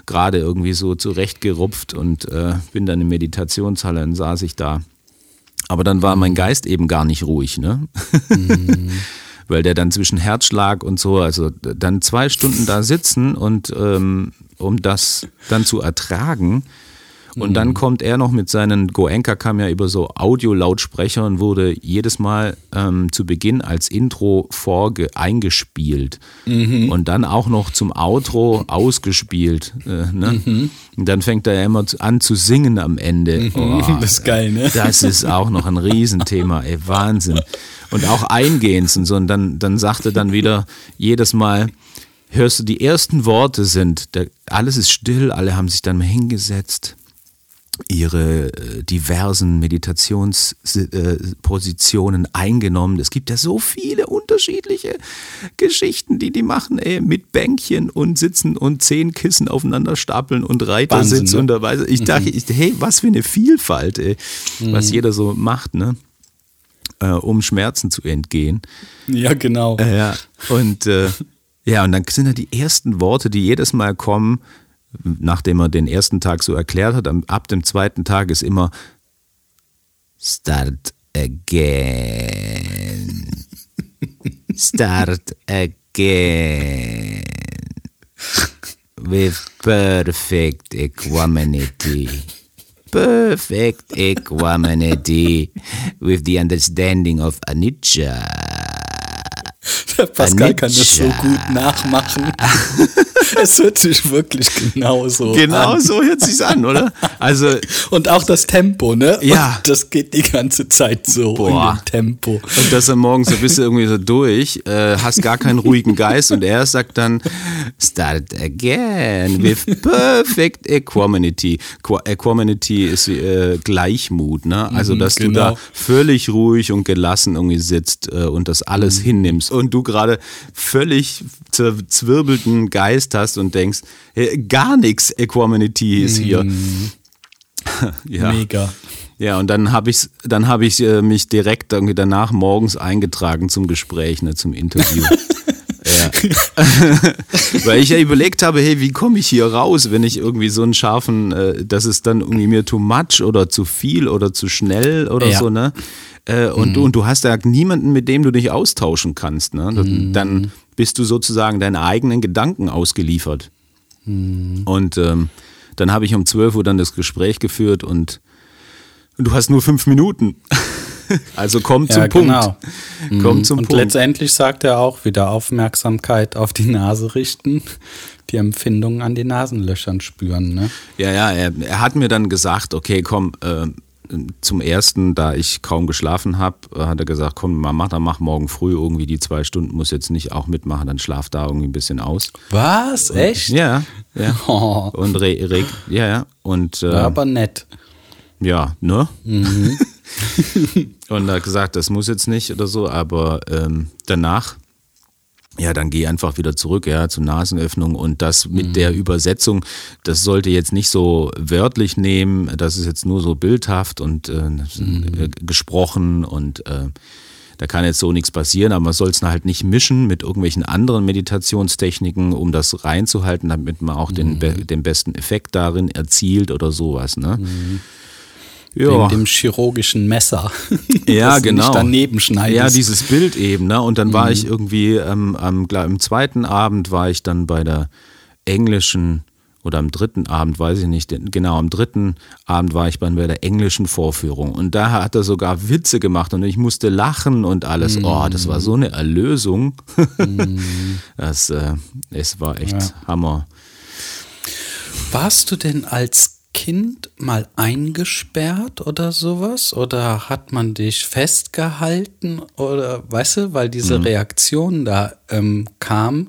gerade irgendwie so zurechtgerupft und äh, bin dann in Meditationshalle und saß ich da. Aber dann war mein Geist eben gar nicht ruhig, ne? Mhm. <laughs> Weil der dann zwischen Herzschlag und so, also dann zwei Stunden da sitzen und ähm, um das dann zu ertragen, und mhm. dann kommt er noch mit seinen, Goenka kam ja über so Audio-Lautsprecher und wurde jedes Mal ähm, zu Beginn als Intro vorge eingespielt. Mhm. Und dann auch noch zum Outro ausgespielt. Äh, ne? Mhm. Und dann fängt er immer an zu singen am Ende. Mhm. Oh, <laughs> das ist geil, ne? Das ist auch noch ein Riesenthema, ey, Wahnsinn. Und auch eingehend und so. Und dann, dann sagt er dann wieder jedes Mal, hörst du, die ersten Worte sind, der, alles ist still, alle haben sich dann mal hingesetzt ihre äh, diversen Meditationspositionen eingenommen. Es gibt ja so viele unterschiedliche Geschichten, die die machen, ey, mit Bänkchen und sitzen und zehn Kissen aufeinander stapeln und Reitersitz ne? und dabei. Ich dachte, mhm. ich, hey, was für eine Vielfalt, ey, mhm. was jeder so macht, ne? Äh, um Schmerzen zu entgehen. Ja, genau. Äh, ja, und äh, ja, und dann sind ja die ersten Worte, die jedes Mal kommen, nachdem er den ersten Tag so erklärt hat, ab dem zweiten Tag ist immer Start again. Start again. With perfect equanimity. Perfect equanimity. With the understanding of anicca. <laughs> Pascal kann das so gut nachmachen. <laughs> es hört sich wirklich genauso genau an. so hört sich's an, oder? Also und auch das Tempo, ne? Ja, und das geht die ganze Zeit so Boah. in dem Tempo. Und dass er morgens so bist du irgendwie so durch, äh, hast gar keinen ruhigen Geist und er sagt dann Start again with perfect equanimity. Equanimity ist äh, Gleichmut, ne? Also mhm, dass genau. du da genau. völlig ruhig und gelassen irgendwie sitzt äh, und das alles mhm. hinnimmst und du gerade völlig zerzwirbelten Geist hast und denkst, hey, gar nichts Equanimity ist hier. Mm. <laughs> ja. Mega. Ja, und dann habe ich, dann hab ich äh, mich direkt danach morgens eingetragen zum Gespräch, ne, zum Interview. <laughs> Weil ich ja überlegt habe, hey, wie komme ich hier raus, wenn ich irgendwie so einen scharfen, äh, das ist dann irgendwie mir too much oder zu viel oder zu schnell oder ja. so, ne? Äh, und, mhm. du, und du hast da niemanden, mit dem du dich austauschen kannst, ne? Mhm. Dann bist du sozusagen deinen eigenen Gedanken ausgeliefert. Mhm. Und ähm, dann habe ich um 12 Uhr dann das Gespräch geführt und, und du hast nur fünf Minuten. <laughs> Also komm zum ja, Punkt. Genau. Komm mhm. zum Und Punkt. letztendlich sagt er auch wieder Aufmerksamkeit auf die Nase richten, die Empfindungen an den Nasenlöchern spüren. Ne? Ja, ja, er, er hat mir dann gesagt, okay, komm, äh, zum ersten, da ich kaum geschlafen habe, hat er gesagt, komm, mach, dann mach morgen früh irgendwie die zwei Stunden, muss jetzt nicht auch mitmachen, dann schlaf da irgendwie ein bisschen aus. Was? Und, Echt? Ja, ja. <laughs> Oh. Und re, re, ja, ja. Und, äh, aber nett. Ja, ne? Mhm. <laughs> und hat gesagt, das muss jetzt nicht oder so, aber ähm, danach ja, dann geh einfach wieder zurück, ja, zur Nasenöffnung und das mit mhm. der Übersetzung, das sollte jetzt nicht so wörtlich nehmen, das ist jetzt nur so bildhaft und äh, mhm. Äh, gesprochen und äh, da kann jetzt so nichts passieren, aber man soll es halt nicht mischen mit irgendwelchen anderen Meditationstechniken, um das reinzuhalten, damit man auch mhm. den, den besten Effekt darin erzielt oder sowas, ne? Mhm. Ja. Wegen dem chirurgischen Messer. <laughs> Ja, genau. Nicht daneben schneidest. Ja, dieses Bild eben. Ne? Und dann mhm. war ich irgendwie, ähm, am, im zweiten Abend war ich dann bei der englischen, oder am dritten Abend, weiß ich nicht, genau, am dritten Abend war ich bei der englischen Vorführung. Und da hat er sogar Witze gemacht und ich musste lachen und alles. Mhm. Oh, das war so eine Erlösung. Mhm. <laughs> Das, äh, es war echt ja. Hammer. Warst du denn als Kind mal eingesperrt oder sowas? Oder hat man dich festgehalten? Oder weißt du, weil diese mhm. Reaktion da ähm, kam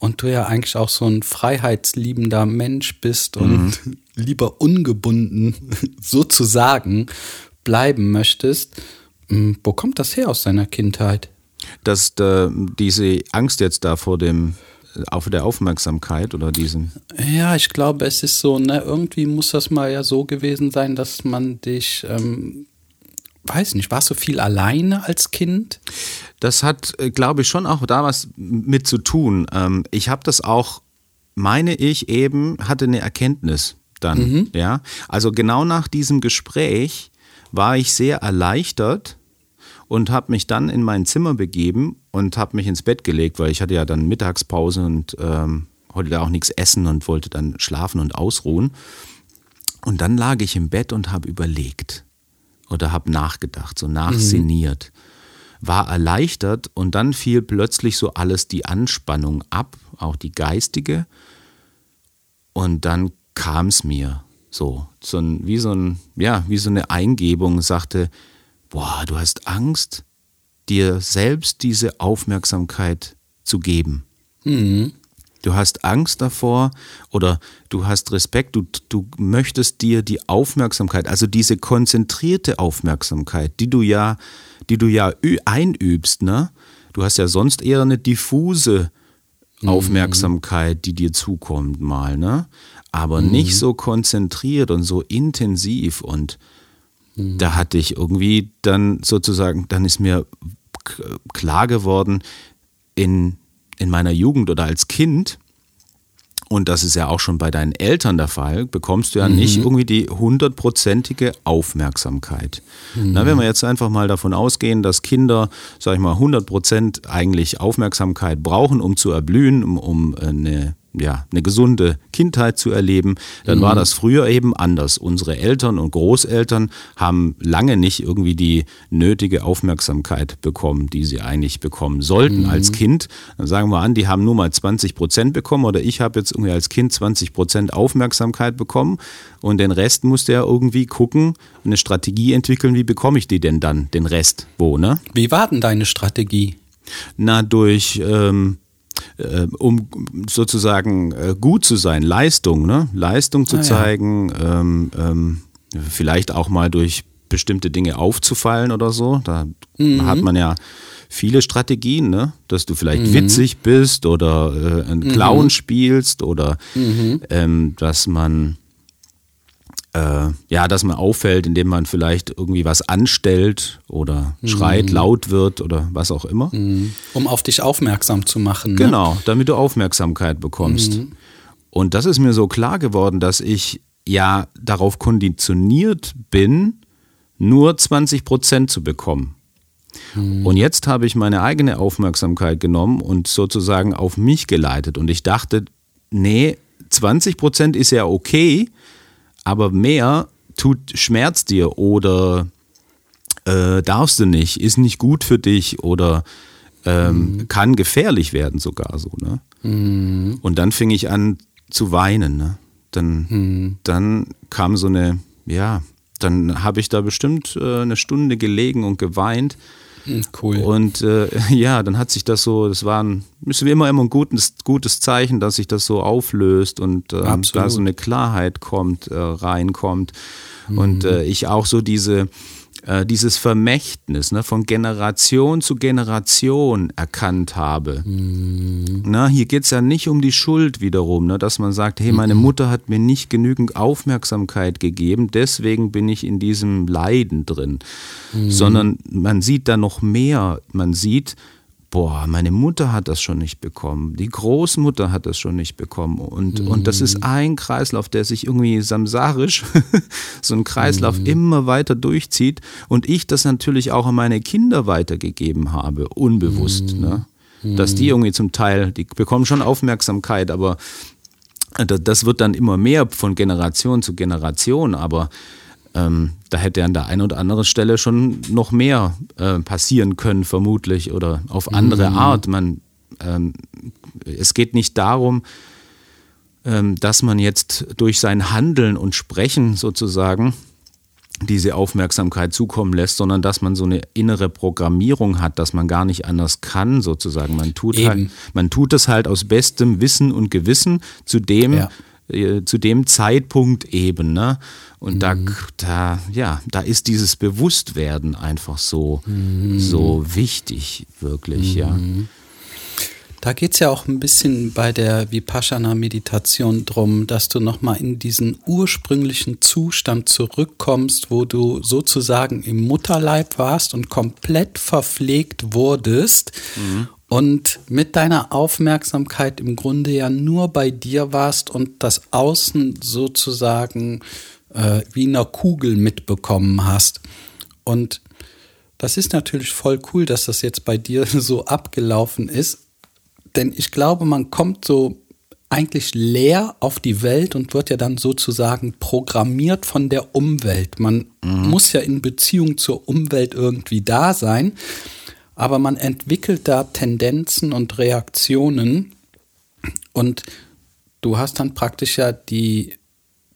und du ja eigentlich auch so ein freiheitsliebender Mensch bist und mhm. <laughs> lieber ungebunden <laughs> sozusagen bleiben möchtest. Hm, wo kommt das her aus deiner Kindheit? Dass äh, diese Angst jetzt da vor dem auf der Aufmerksamkeit oder diesen? Ja, ich glaube, es ist so, ne, irgendwie muss das mal ja so gewesen sein, dass man dich, ähm, weiß nicht, warst du viel alleine als Kind? Das hat, äh, glaube ich, schon auch da was mit zu tun. Ähm, ich habe das auch, meine ich eben, hatte eine Erkenntnis dann, mhm. ja. Also genau nach diesem Gespräch war ich sehr erleichtert, und habe mich dann in mein Zimmer begeben und habe mich ins Bett gelegt, weil ich hatte ja dann Mittagspause und ähm, wollte da auch nichts essen und wollte dann schlafen und ausruhen. Und dann lag ich im Bett und habe überlegt oder habe nachgedacht, so nachsinniert. Mhm. War erleichtert und dann fiel plötzlich so alles die Anspannung ab, auch die geistige. Und dann kam es mir so, so ein, wie so ein, ja, wie so eine Eingebung, sagte, boah, du hast Angst, dir selbst diese Aufmerksamkeit zu geben. Mhm. Du hast Angst davor oder du hast Respekt, du, du möchtest dir die Aufmerksamkeit, also diese konzentrierte Aufmerksamkeit, die du ja, die du ja einübst, ne? Du hast ja sonst eher eine diffuse mhm. Aufmerksamkeit, die dir zukommt mal, ne? Aber mhm. nicht so konzentriert und so intensiv und Mhm. Da hatte ich irgendwie dann sozusagen, dann ist mir klar geworden, in, in meiner Jugend oder als Kind, und das ist ja auch schon bei deinen Eltern der Fall, bekommst du ja mhm. nicht irgendwie die hundertprozentige Aufmerksamkeit. Mhm. Na, wenn wir jetzt einfach mal davon ausgehen, dass Kinder, sag ich mal, 100 Prozent eigentlich Aufmerksamkeit brauchen, um zu erblühen, um, um eine ja, eine gesunde Kindheit zu erleben, dann mhm. war das früher eben anders. Unsere Eltern und Großeltern haben lange nicht irgendwie die nötige Aufmerksamkeit bekommen, die sie eigentlich bekommen sollten mhm. als Kind. Dann sagen wir an, die haben nur mal 20 Prozent bekommen oder ich habe jetzt irgendwie als Kind 20 Prozent Aufmerksamkeit bekommen und den Rest musste er irgendwie gucken, eine Strategie entwickeln, wie bekomme ich die denn dann, den Rest, wo, ne? Wie war denn deine Strategie? Na, durch... Ähm, äh, um sozusagen äh, gut zu sein, Leistung, ne? Leistung zu ah, zeigen, ja. ähm, ähm, vielleicht auch mal durch bestimmte Dinge aufzufallen oder so. Da mhm. hat man ja viele Strategien, ne? dass du vielleicht mhm. witzig bist oder äh, einen Clown mhm. spielst oder mhm. ähm, dass man äh, ja, dass man auffällt, indem man vielleicht irgendwie was anstellt oder mhm. schreit, laut wird oder was auch immer. Mhm. Um auf dich aufmerksam zu machen. Ne? Genau, damit du Aufmerksamkeit bekommst. Mhm. Und das ist mir so klar geworden, dass ich ja darauf konditioniert bin, nur 20 Prozent zu bekommen. Mhm. Und jetzt habe ich meine eigene Aufmerksamkeit genommen und sozusagen auf mich geleitet. Und ich dachte, nee, 20 Prozent ist ja okay, aber mehr tut, schmerzt dir oder äh, darfst du nicht, ist nicht gut für dich oder ähm, mhm. kann gefährlich werden sogar so. Ne? Mhm. Und dann fing ich an zu weinen. Ne? Dann, mhm. dann kam so eine, ja, dann habe ich da bestimmt äh, eine Stunde gelegen und geweint. Hm, cool. Und äh, <laughs> ja, dann hat sich das so, das war ein, ist wie immer immer ein gutes, gutes Zeichen, dass sich das so auflöst und äh, da so eine Klarheit kommt, äh, reinkommt. Mhm. Und äh, ich auch so diese, äh, dieses Vermächtnis ne, von Generation zu Generation erkannt habe. Mhm. Na, hier geht es ja nicht um die Schuld wiederum, ne, dass man sagt, hey, meine mhm. Mutter hat mir nicht genügend Aufmerksamkeit gegeben, deswegen bin ich in diesem Leiden drin. Mhm. Sondern man sieht da noch mehr. Man sieht, boah, meine Mutter hat das schon nicht bekommen, die Großmutter hat das schon nicht bekommen. Und, mhm. und das ist ein Kreislauf, der sich irgendwie samsarisch, <laughs> so ein Kreislauf mhm. immer weiter durchzieht. Und ich das natürlich auch an meine Kinder weitergegeben habe, unbewusst. Mhm. Ne? Dass die irgendwie zum Teil, die bekommen schon Aufmerksamkeit, aber das wird dann immer mehr von Generation zu Generation. Aber ähm, da hätte an der einen oder anderen Stelle schon noch mehr äh, passieren können, vermutlich, oder auf andere mhm. Art. Man, ähm, es geht nicht darum, ähm, dass man jetzt durch sein Handeln und Sprechen sozusagen diese Aufmerksamkeit zukommen lässt, sondern dass man so eine innere Programmierung hat, dass man gar nicht anders kann, sozusagen. Man tut, halt, man tut es halt aus bestem Wissen und Gewissen zu dem, ja. Äh, zu dem Zeitpunkt eben. Ne? Und mhm. da, da, ja, da ist dieses Bewusstwerden einfach so, mhm. so wichtig, wirklich, mhm. ja. Da geht es ja auch ein bisschen bei der Vipassana-Meditation drum, dass du nochmal in diesen ursprünglichen Zustand zurückkommst, wo du sozusagen im Mutterleib warst und komplett verpflegt wurdest mhm. und mit deiner Aufmerksamkeit im Grunde ja nur bei dir warst und das Außen sozusagen äh, wie in einer Kugel mitbekommen hast. Und das ist natürlich voll cool, dass das jetzt bei dir <laughs> so abgelaufen ist. Denn ich glaube, man kommt so eigentlich leer auf die Welt und wird ja dann sozusagen programmiert von der Umwelt. Man mhm. muss ja in Beziehung zur Umwelt irgendwie da sein, aber man entwickelt da Tendenzen und Reaktionen und du hast dann praktisch ja die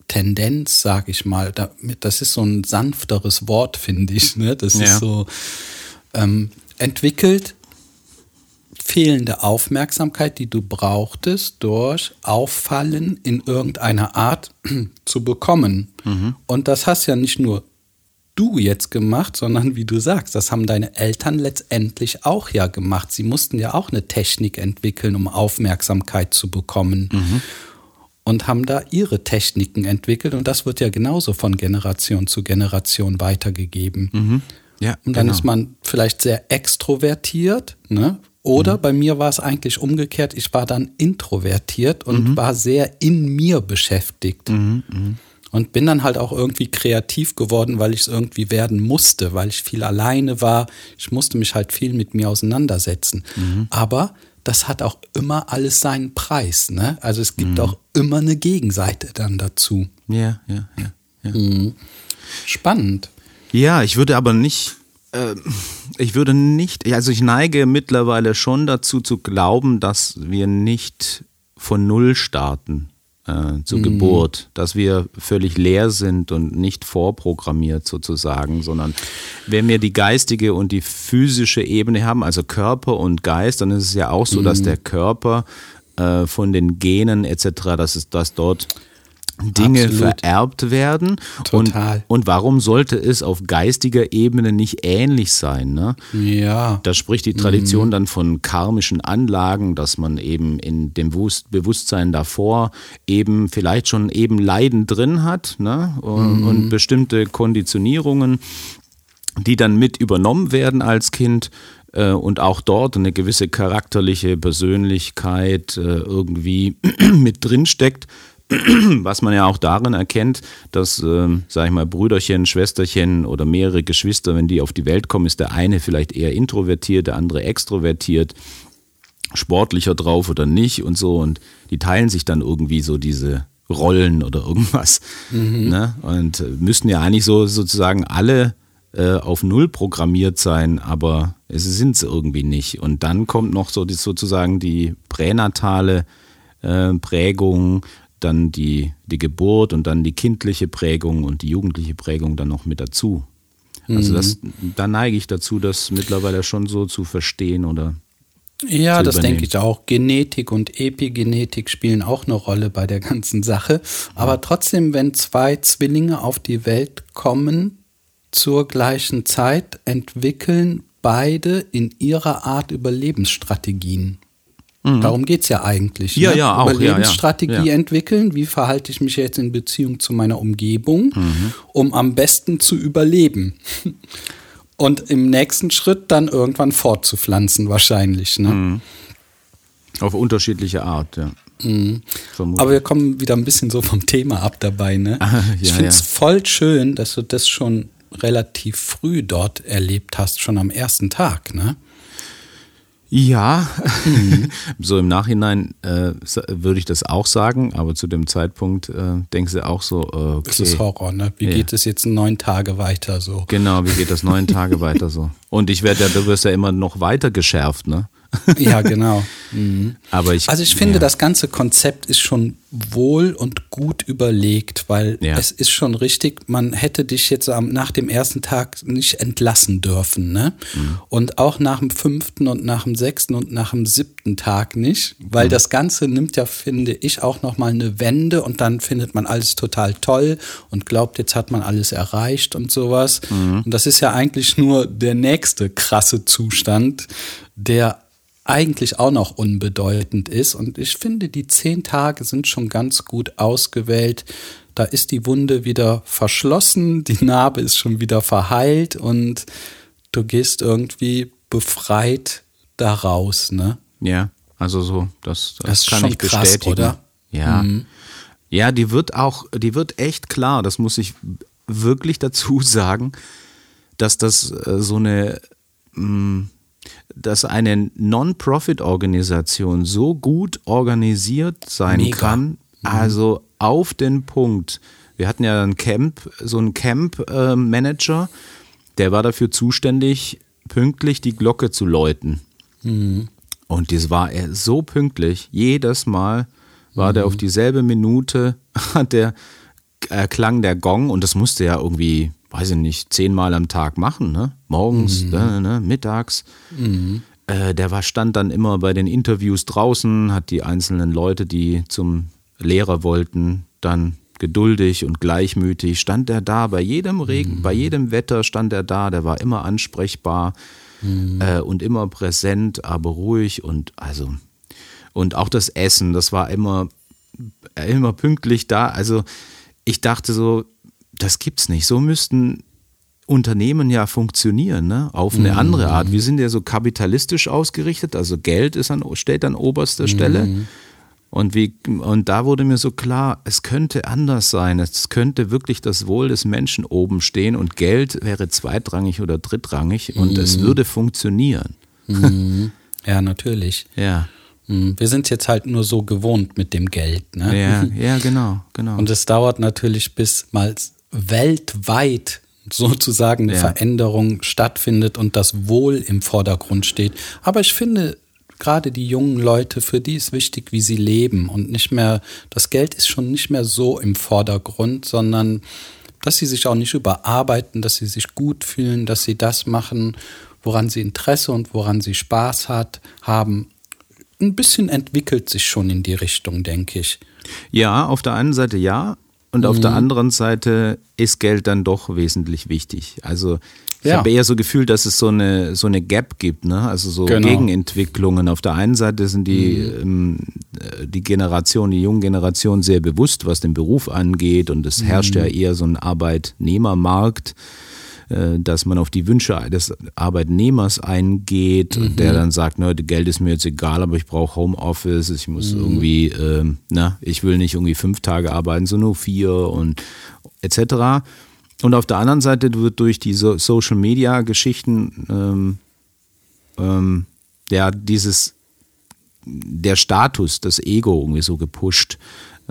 Tendenz, sag ich mal, das ist so ein sanfteres Wort, finde ich. Ne? Das ja. ist so ähm, entwickelt fehlende Aufmerksamkeit, die du brauchtest, durch Auffallen in irgendeiner Art <clears throat> zu bekommen. Mhm. Und das hast ja nicht nur du jetzt gemacht, sondern wie du sagst, das haben deine Eltern letztendlich auch ja gemacht. Sie mussten ja auch eine Technik entwickeln, um Aufmerksamkeit zu bekommen. Mhm und haben da ihre Techniken entwickelt und das wird ja genauso von Generation zu Generation weitergegeben. Mhm. Ja, und dann genau. ist man vielleicht sehr extrovertiert, ne? Oder mhm. bei mir war es eigentlich umgekehrt, ich war dann introvertiert und mhm. war sehr in mir beschäftigt. Mhm. mhm. Und bin dann halt auch irgendwie kreativ geworden, weil ich es irgendwie werden musste, weil ich viel alleine war. Ich musste mich halt viel mit mir auseinandersetzen. Mhm. Aber das hat auch immer alles seinen Preis. Ne? Also es gibt mhm. auch immer eine Gegenseite dann dazu. Ja, ja, ja. ja. Spannend. Ja, ich würde aber nicht, äh, ich würde nicht, also ich neige mittlerweile schon dazu zu glauben, dass wir nicht von Null starten äh, zur mhm. Geburt, dass wir völlig leer sind und nicht vorprogrammiert sozusagen, sondern wenn wir die geistige und die physische Ebene haben, also Körper und Geist, dann ist es ja auch so, mhm. dass der Körper äh, von den Genen etc., dass es dass dort Dinge Absolut. vererbt werden. Total. Und, und warum sollte es auf geistiger Ebene nicht ähnlich sein? Ne? Ja. Da spricht die Tradition mhm. dann von karmischen Anlagen, dass man eben in dem Bewusstsein davor eben vielleicht schon eben Leiden drin hat ne? und, mhm. und bestimmte Konditionierungen, die dann mit übernommen werden als Kind äh, und auch dort eine gewisse charakterliche Persönlichkeit äh, irgendwie <clears throat> mit drin steckt <clears throat> was man ja auch darin erkennt, dass, äh, sag ich mal, Brüderchen, Schwesterchen oder mehrere Geschwister, wenn die auf die Welt kommen, ist der eine vielleicht eher introvertiert, der andere extrovertiert, sportlicher drauf oder nicht und so. Und die teilen sich dann irgendwie so diese Rollen oder irgendwas. Mhm. Ne? Und müssten ja eigentlich so sozusagen alle äh, auf Null programmiert sein, aber es sind sie irgendwie nicht. Und dann kommt noch so die, sozusagen die pränatale äh, Prägung, dann die, die Geburt und dann die kindliche Prägung und die jugendliche Prägung dann noch mit dazu. Also das, mhm. da neige ich dazu, das mittlerweile schon so zu verstehen oder ja, das denke ich auch. Genetik und Epigenetik spielen auch eine Rolle bei der ganzen Sache. Aber trotzdem, wenn zwei Zwillinge auf die Welt kommen, zur gleichen Zeit entwickeln beide in ihrer Art Überlebensstrategien. Mhm. Darum geht es ja eigentlich. Ja, ne? ja, auch. Überlebensstrategie ja, ja. entwickeln. Wie verhalte ich mich jetzt in Beziehung zu meiner Umgebung, mhm. um am besten zu überleben? Und im nächsten Schritt dann irgendwann fortzupflanzen, wahrscheinlich. Ne? Mhm. Auf unterschiedliche Art, ja. Mhm. Aber wir kommen wieder ein bisschen so vom Thema ab dabei. Ne? <laughs> ja, ich finde es voll schön, dass du das schon relativ früh dort erlebt hast, schon am ersten Tag. Ne? Ja, mhm. <laughs> so im Nachhinein äh, würde ich das auch sagen, aber zu dem Zeitpunkt äh, denkst du auch so, äh, okay. Das ist Horror, ne? Wie ja. geht es jetzt neun Tage weiter so? Genau, wie geht das neun Tage weiter so? Und ich werde ja, du wirst ja immer noch weiter geschärft, ne? <laughs> Ja, genau. Mhm. Aber ich, also ich finde, ja. das ganze Konzept ist schon wohl und gut überlegt, weil ja. es ist schon richtig, man hätte dich jetzt nach dem ersten Tag nicht entlassen dürfen. Ne? Mhm. Und auch nach dem fünften und nach dem sechsten und nach dem siebten Tag nicht, weil mhm. das Ganze nimmt ja, finde ich, auch nochmal eine Wende und dann findet man alles total toll und glaubt, jetzt hat man alles erreicht und sowas. Mhm. Und das ist ja eigentlich nur der nächste krasse Zustand, der eigentlich auch noch unbedeutend ist. Und ich finde, die zehn Tage sind schon ganz gut ausgewählt. Da ist die Wunde wieder verschlossen, die Narbe ist schon wieder verheilt und du gehst irgendwie befreit da raus, ne? Ja, also so, das, das, das kann ich krass, bestätigen. Oder? Ja. Mhm. Ja, die wird auch, die wird echt klar, das muss ich wirklich dazu <laughs> sagen, dass das äh, so eine mh, mm, dass eine Non-Profit-Organisation so gut organisiert sein Mega. kann, mhm. also auf den Punkt. Wir hatten ja ein Camp, so einen Camp-Manager, der war dafür zuständig, pünktlich die Glocke zu läuten. Mhm. Und das war er so pünktlich. Jedes Mal war mhm. der auf dieselbe Minute, <laughs> hat der äh, klang der Gong und das musste ja irgendwie weiß ich nicht, zehnmal am Tag machen, ne? Morgens, mhm. ne, ne, mittags. Mhm. Äh, der war, stand dann immer bei den Interviews draußen, hat die einzelnen Leute, die zum Lehrer wollten, dann geduldig und gleichmütig, stand er da, bei jedem Regen, mhm. bei jedem Wetter stand er da, der war immer ansprechbar mhm. äh, und immer präsent, aber ruhig und also und auch das Essen, das war immer, immer pünktlich da. Also ich dachte so, das gibt's nicht. So müssten Unternehmen ja funktionieren, ne? auf eine mhm. andere Art. Wir sind ja so kapitalistisch ausgerichtet, also Geld ist an, steht an oberster Stelle. Mhm. Und, wie, und da wurde mir so klar, es könnte anders sein. Es könnte wirklich das Wohl des Menschen oben stehen und Geld wäre zweitrangig oder drittrangig und mhm. es würde funktionieren. Mhm. <laughs> Ja, natürlich. Ja. Mhm. Wir sind jetzt halt nur so gewohnt mit dem Geld. Ne? Ja, <laughs> ja, genau, genau. Und es dauert natürlich, bis mal weltweit sozusagen eine ja. Veränderung stattfindet und das Wohl im Vordergrund steht. Aber ich finde, gerade die jungen Leute, für die ist wichtig, wie sie leben und nicht mehr, das Geld ist schon nicht mehr so im Vordergrund, sondern dass sie sich auch nicht überarbeiten, dass sie sich gut fühlen, dass sie das machen, woran sie Interesse und woran sie Spaß hat, haben. Ein bisschen entwickelt sich schon in die Richtung, denke ich. Ja, auf der einen Seite ja, und mhm. auf der mhm. anderen Seite ist Geld dann doch wesentlich wichtig. Also ich ja. habe eher so gefühlt, dass es so eine, so eine Gap gibt, ne? also so genau. Gegenentwicklungen. Auf der einen Seite sind die, mhm. ähm, die Generation, die junge Generation sehr bewusst, was den Beruf angeht und es herrscht mhm. ja eher so ein Arbeitnehmermarkt. Äh, dass man auf die Wünsche des Arbeitnehmers eingeht mhm. der dann sagt, ne, Geld ist mir jetzt egal, aber ich brauche Homeoffice, ich muss mhm. irgendwie, äh, na, ich will nicht irgendwie fünf Tage arbeiten, sondern nur vier und etc. Und auf der anderen Seite wird durch diese Social Media Geschichten ähm, ähm, ja dieses der Status, das Ego irgendwie so gepusht.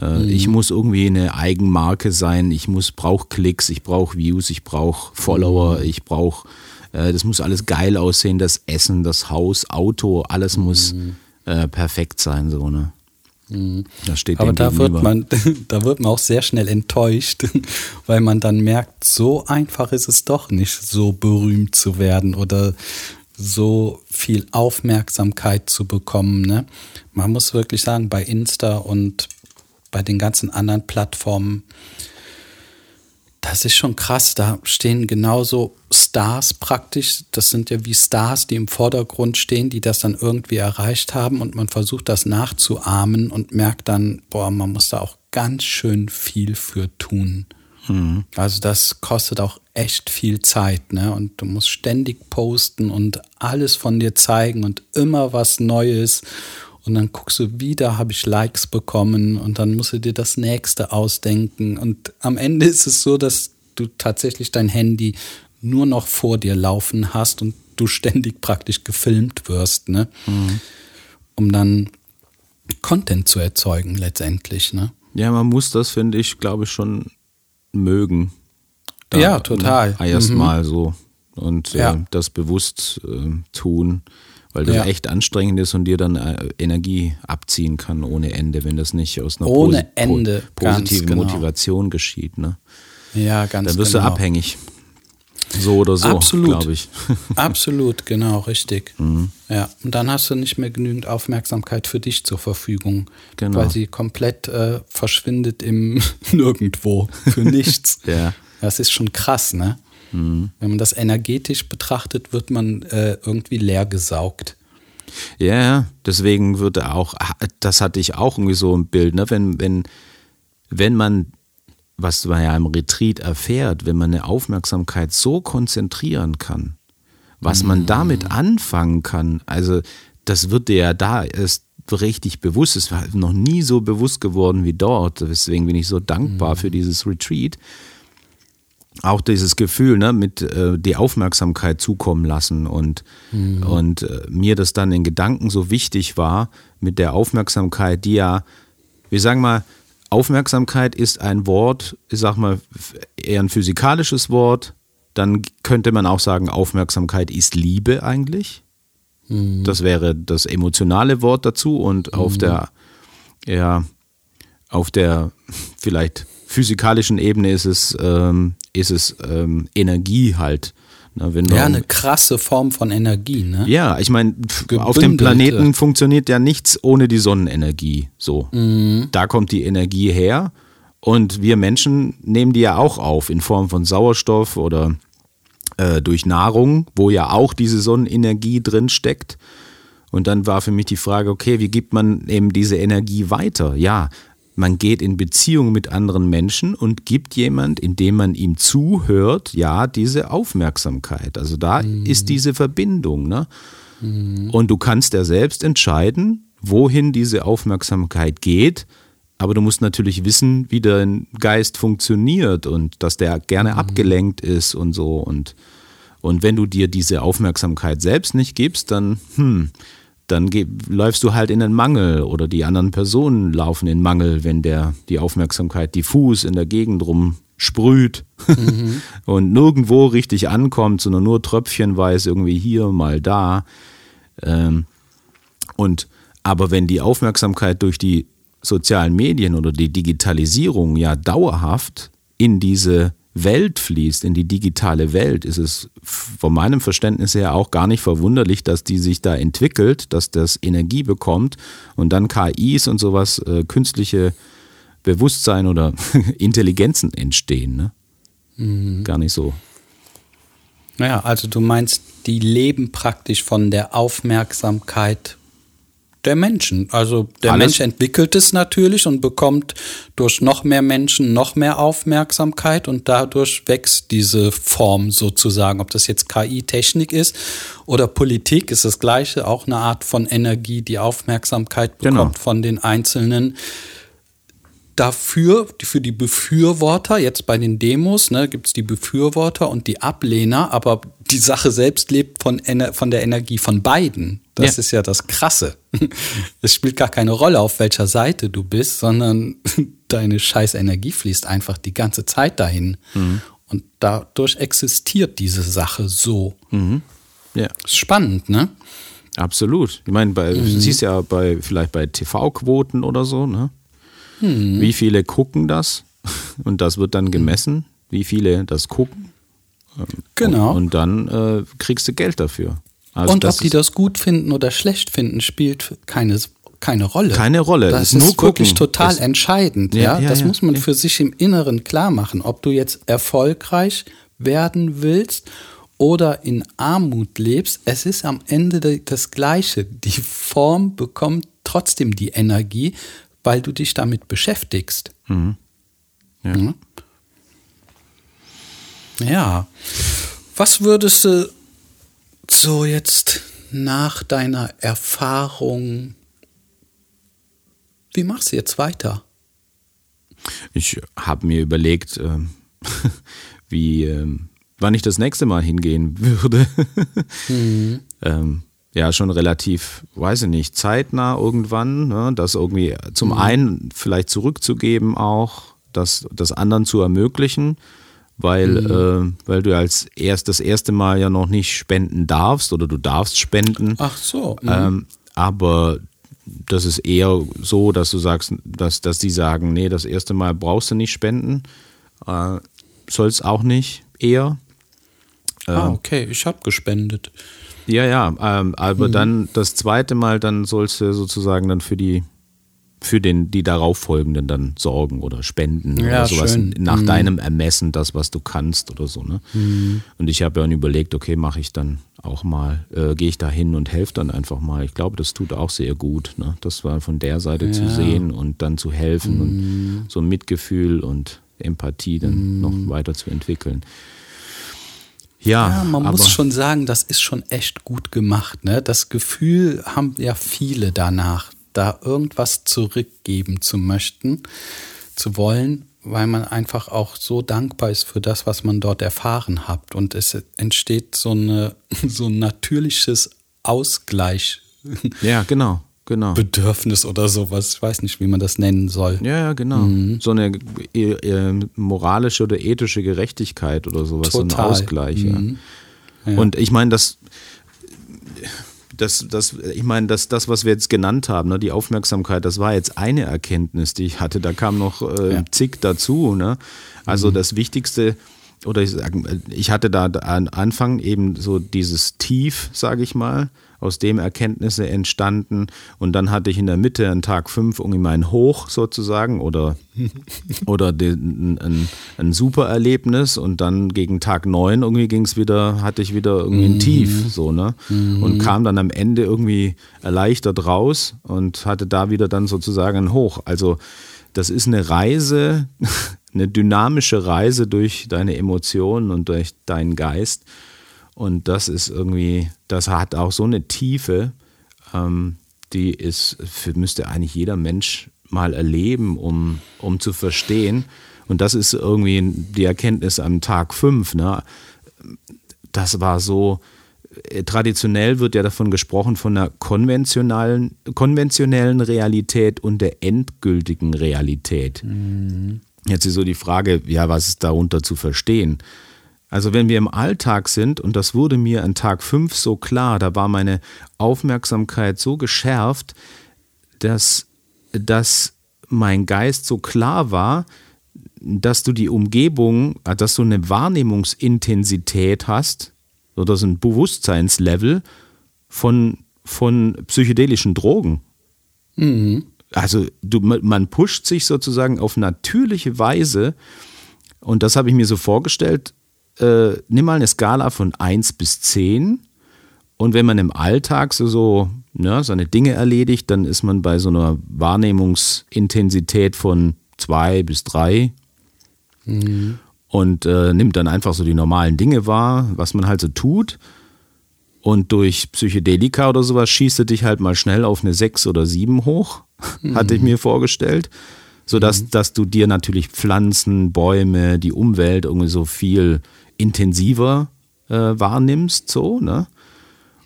Äh, mhm. Ich muss irgendwie eine Eigenmarke sein, ich muss brauche Klicks, ich brauche Views, ich brauche Follower, mhm. ich brauche äh, das muss alles geil aussehen, das Essen, das Haus, Auto, alles mhm. muss äh, perfekt sein, so, ne? Mhm. Aber da wird, man, <laughs> da wird man auch sehr schnell enttäuscht, <laughs> weil man dann merkt, so einfach ist es doch nicht, so berühmt zu werden oder so viel Aufmerksamkeit zu bekommen. Ne? Man muss wirklich sagen, bei Insta und bei den ganzen anderen Plattformen, das ist schon krass. Da stehen genauso Stars praktisch. Das sind ja wie Stars, die im Vordergrund stehen, die das dann irgendwie erreicht haben und man versucht das nachzuahmen und merkt dann, boah, man muss da auch ganz schön viel für tun. Mhm. Also das kostet auch echt viel Zeit, ne? Und du musst ständig posten und alles von dir zeigen und immer was Neues und dann guckst du wieder, habe ich Likes bekommen und dann musst du dir das nächste ausdenken. Und am Ende ist es so, dass du tatsächlich dein Handy nur noch vor dir laufen hast und du ständig praktisch gefilmt wirst, ne? Mhm. Um dann Content zu erzeugen letztendlich, ne? Ja, man muss das, finde ich, glaube ich, schon mögen. Da, ja, total. Erstmal mhm. so. Und äh, ja. das bewusst äh, tun weil das ja. echt anstrengend ist und dir dann äh, Energie abziehen kann ohne Ende, wenn das nicht aus einer ohne posi Ende, positiven genau. Motivation geschieht. Ne? Ja, ganz Dann wirst genau. du abhängig. So oder so, glaube ich. <laughs> Absolut, genau, richtig. Mhm. Ja, und dann hast du nicht mehr genügend Aufmerksamkeit für dich zur Verfügung, genau. weil sie komplett äh, verschwindet im <laughs> Nirgendwo, für nichts. <laughs> ja. Das ist schon krass, ne? Mhm. Wenn man das energetisch betrachtet, wird man äh, irgendwie leer gesaugt. Ja, deswegen würde auch, das hatte ich auch irgendwie so im Bild, ne? wenn, wenn, wenn man, was man ja im Retreat erfährt, wenn man eine Aufmerksamkeit so konzentrieren kann, was man mhm. damit anfangen kann, also das wird dir ja da erst richtig bewusst, es war noch nie so bewusst geworden wie dort, deswegen bin ich so dankbar mhm. für dieses Retreat, auch dieses Gefühl, ne, mit äh, die Aufmerksamkeit zukommen lassen und, mhm. und äh, mir das dann in Gedanken so wichtig war, mit der Aufmerksamkeit, die ja, wir sagen mal, Aufmerksamkeit ist ein Wort, ich sag mal, eher ein physikalisches Wort, dann könnte man auch sagen, Aufmerksamkeit ist Liebe eigentlich. Mhm. Das wäre das emotionale Wort dazu und mhm. auf der, ja, auf der <laughs> vielleicht physikalischen Ebene ist es, ähm, ist es ähm, Energie halt. Ne, ja, eine krasse Form von Energie, ne? Ja, ich meine, auf dem Planeten funktioniert ja nichts ohne die Sonnenenergie. So. Mhm. Da kommt die Energie her und wir Menschen nehmen die ja auch auf in Form von Sauerstoff oder äh, durch Nahrung, wo ja auch diese Sonnenenergie drin steckt. Und dann war für mich die Frage, okay, wie gibt man eben diese Energie weiter? Ja, man geht in Beziehung mit anderen Menschen und gibt jemand, indem man ihm zuhört, ja, diese Aufmerksamkeit. Also da mhm. ist diese Verbindung. Ne? Mhm. Und du kannst ja selbst entscheiden, wohin diese Aufmerksamkeit geht. Aber du musst natürlich wissen, wie dein Geist funktioniert und dass der gerne mhm. abgelenkt ist und so. Und, und wenn du dir diese Aufmerksamkeit selbst nicht gibst, dann, hm, dann läufst du halt in den Mangel oder die anderen Personen laufen in Mangel, wenn der die Aufmerksamkeit diffus in der Gegend rum sprüht mhm. <laughs> und nirgendwo richtig ankommt, sondern nur tröpfchenweise irgendwie hier, mal da. Ähm, und aber wenn die Aufmerksamkeit durch die sozialen Medien oder die Digitalisierung ja dauerhaft in diese Welt fließt, in die digitale Welt, ist es von meinem Verständnis her auch gar nicht verwunderlich, dass die sich da entwickelt, dass das Energie bekommt und dann KIs und sowas, äh, künstliche Bewusstsein oder <laughs> Intelligenzen entstehen. Ne? Mhm. Gar nicht so. Naja, also du meinst, die leben praktisch von der Aufmerksamkeit der Menschen. Also der Alles. Mensch entwickelt es natürlich und bekommt durch noch mehr Menschen noch mehr Aufmerksamkeit und dadurch wächst diese Form sozusagen. Ob das jetzt KI-Technik ist oder Politik, ist das gleiche, auch eine Art von Energie, die Aufmerksamkeit bekommt genau. von den Einzelnen dafür, für die Befürworter, jetzt bei den Demos, ne, gibt es die Befürworter und die Ablehner, aber die Sache selbst lebt von, von der Energie von beiden. Das Ja. ist ja das Krasse. <laughs> Es spielt gar keine Rolle, auf welcher Seite du bist, sondern <laughs> deine scheiß Energie fließt einfach die ganze Zeit dahin. Und dadurch existiert diese Sache so. Ja. Ist spannend, ne? Absolut. Ich meine, bei, du siehst ja bei, vielleicht bei TV-Quoten oder so, ne? Wie viele gucken das? <laughs> Und das wird dann gemessen, wie viele das gucken. Genau. Und, und dann äh, kriegst du Geld dafür. Also Und das ob die ist das gut finden oder schlecht finden, spielt keine, keine Rolle. Keine Rolle. Das Es ist ist wirklich total Es- entscheidend. Ja, Ja, ja, das ja, muss man für sich im Inneren klar machen. Ob du jetzt erfolgreich werden willst oder in Armut lebst, es ist am Ende de- das Gleiche. Die Form bekommt trotzdem die Energie, weil du dich damit beschäftigst. Mhm. Ja. Mhm. Ja. Was würdest du so jetzt nach deiner Erfahrung, wie machst du jetzt weiter? Ich habe mir überlegt, ähm, <laughs> wie, ähm, wann ich das nächste Mal hingehen würde. <laughs> ähm, ja, schon relativ, weiß ich nicht, zeitnah irgendwann, ne, das irgendwie zum einen vielleicht zurückzugeben auch, das, das anderen zu ermöglichen, weil, äh, weil du als erst das erste Mal ja noch nicht spenden darfst oder du darfst spenden. Ach so. mhm. Ähm, aber das ist eher so, dass du sagst, dass, dass die sagen, nee, das erste Mal brauchst du nicht spenden. Äh, Soll es auch nicht, eher. ah, okay, ich habe gespendet. Ja, ja, ähm, aber Mhm. dann das zweite Mal, dann sollst du sozusagen dann für die für den, die darauffolgenden dann sorgen oder spenden Ja, oder sowas schön. Mhm. nach deinem Ermessen, das, was du kannst oder so. Ne? Und ich habe dann überlegt, okay, mache ich dann auch mal, äh, gehe ich da hin und helfe dann einfach mal. Ich glaube, das tut auch sehr gut, ne? das war von der Seite zu Ja. Mhm. sehen und dann zu helfen und so Mitgefühl und Empathie dann noch weiter zu entwickeln. Ja, Ja, man muss schon sagen, das ist schon echt gut gemacht. Ne? Das Gefühl haben ja viele danach, da irgendwas zurückgeben zu möchten, zu wollen, weil man einfach auch so dankbar ist für das, was man dort erfahren hat. Und es entsteht so, eine, <laughs> so ein natürliches Ausgleichbedürfnis ja, genau, genau. oder sowas. Ich weiß nicht, wie man das nennen soll. Ja, ja, genau. Mhm. So eine äh, äh, moralische oder ethische Gerechtigkeit oder sowas, so Total. ein Ausgleich. Mhm. Ja. Und ich meine, das, das, das, ich meine, das, das, was wir jetzt genannt haben, ne, die Aufmerksamkeit, das war jetzt eine Erkenntnis, die ich hatte. Da kam noch äh, Ja. zig dazu. Ne? Also das Wichtigste, oder ich, sag, ich hatte da am Anfang eben so dieses Tief, sage ich mal, aus dem Erkenntnisse entstanden. Und dann hatte ich in der Mitte an Tag fünf irgendwie mein Hoch sozusagen oder, <laughs> oder den, ein, ein super Erlebnis. Und dann gegen Tag neun irgendwie ging es wieder, hatte ich wieder irgendwie ein Tief so, ne? Und kam dann am Ende irgendwie erleichtert raus und hatte da wieder dann sozusagen ein Hoch. Also das ist eine Reise, <laughs> eine dynamische Reise durch deine Emotionen und durch deinen Geist. Und das ist irgendwie, das hat auch so eine Tiefe, ähm, die ist, für, müsste eigentlich jeder Mensch mal erleben, um, um zu verstehen. Und das ist irgendwie die Erkenntnis am Tag fünf. Ne? Das war so, äh, traditionell wird ja davon gesprochen, von einer konventionellen, konventionellen Realität und der endgültigen Realität. Jetzt ist so die Frage, ja, was ist darunter zu verstehen? Also wenn wir im Alltag sind, und das wurde mir an Tag 5 so klar, da war meine Aufmerksamkeit so geschärft, dass, dass mein Geist so klar war, dass du die Umgebung, äh, dass du eine Wahrnehmungsintensität hast oder so ein Bewusstseinslevel von, von psychedelischen Drogen. Also du, man pusht sich sozusagen auf natürliche Weise und das habe ich mir so vorgestellt, äh, nimm mal eine Skala von 1 bis 10 und wenn man im Alltag so, so ne, seine Dinge erledigt, dann ist man bei so einer Wahrnehmungsintensität von 2 bis 3 und äh, nimmt dann einfach so die normalen Dinge wahr, was man halt so tut. Und durch Psychedelika oder sowas schießt du dich halt mal schnell auf eine 6 oder 7 hoch, <laughs> hatte ich mir vorgestellt. Sodass dass du dir natürlich Pflanzen, Bäume, die Umwelt irgendwie so viel intensiver äh, wahrnimmst, so, ne?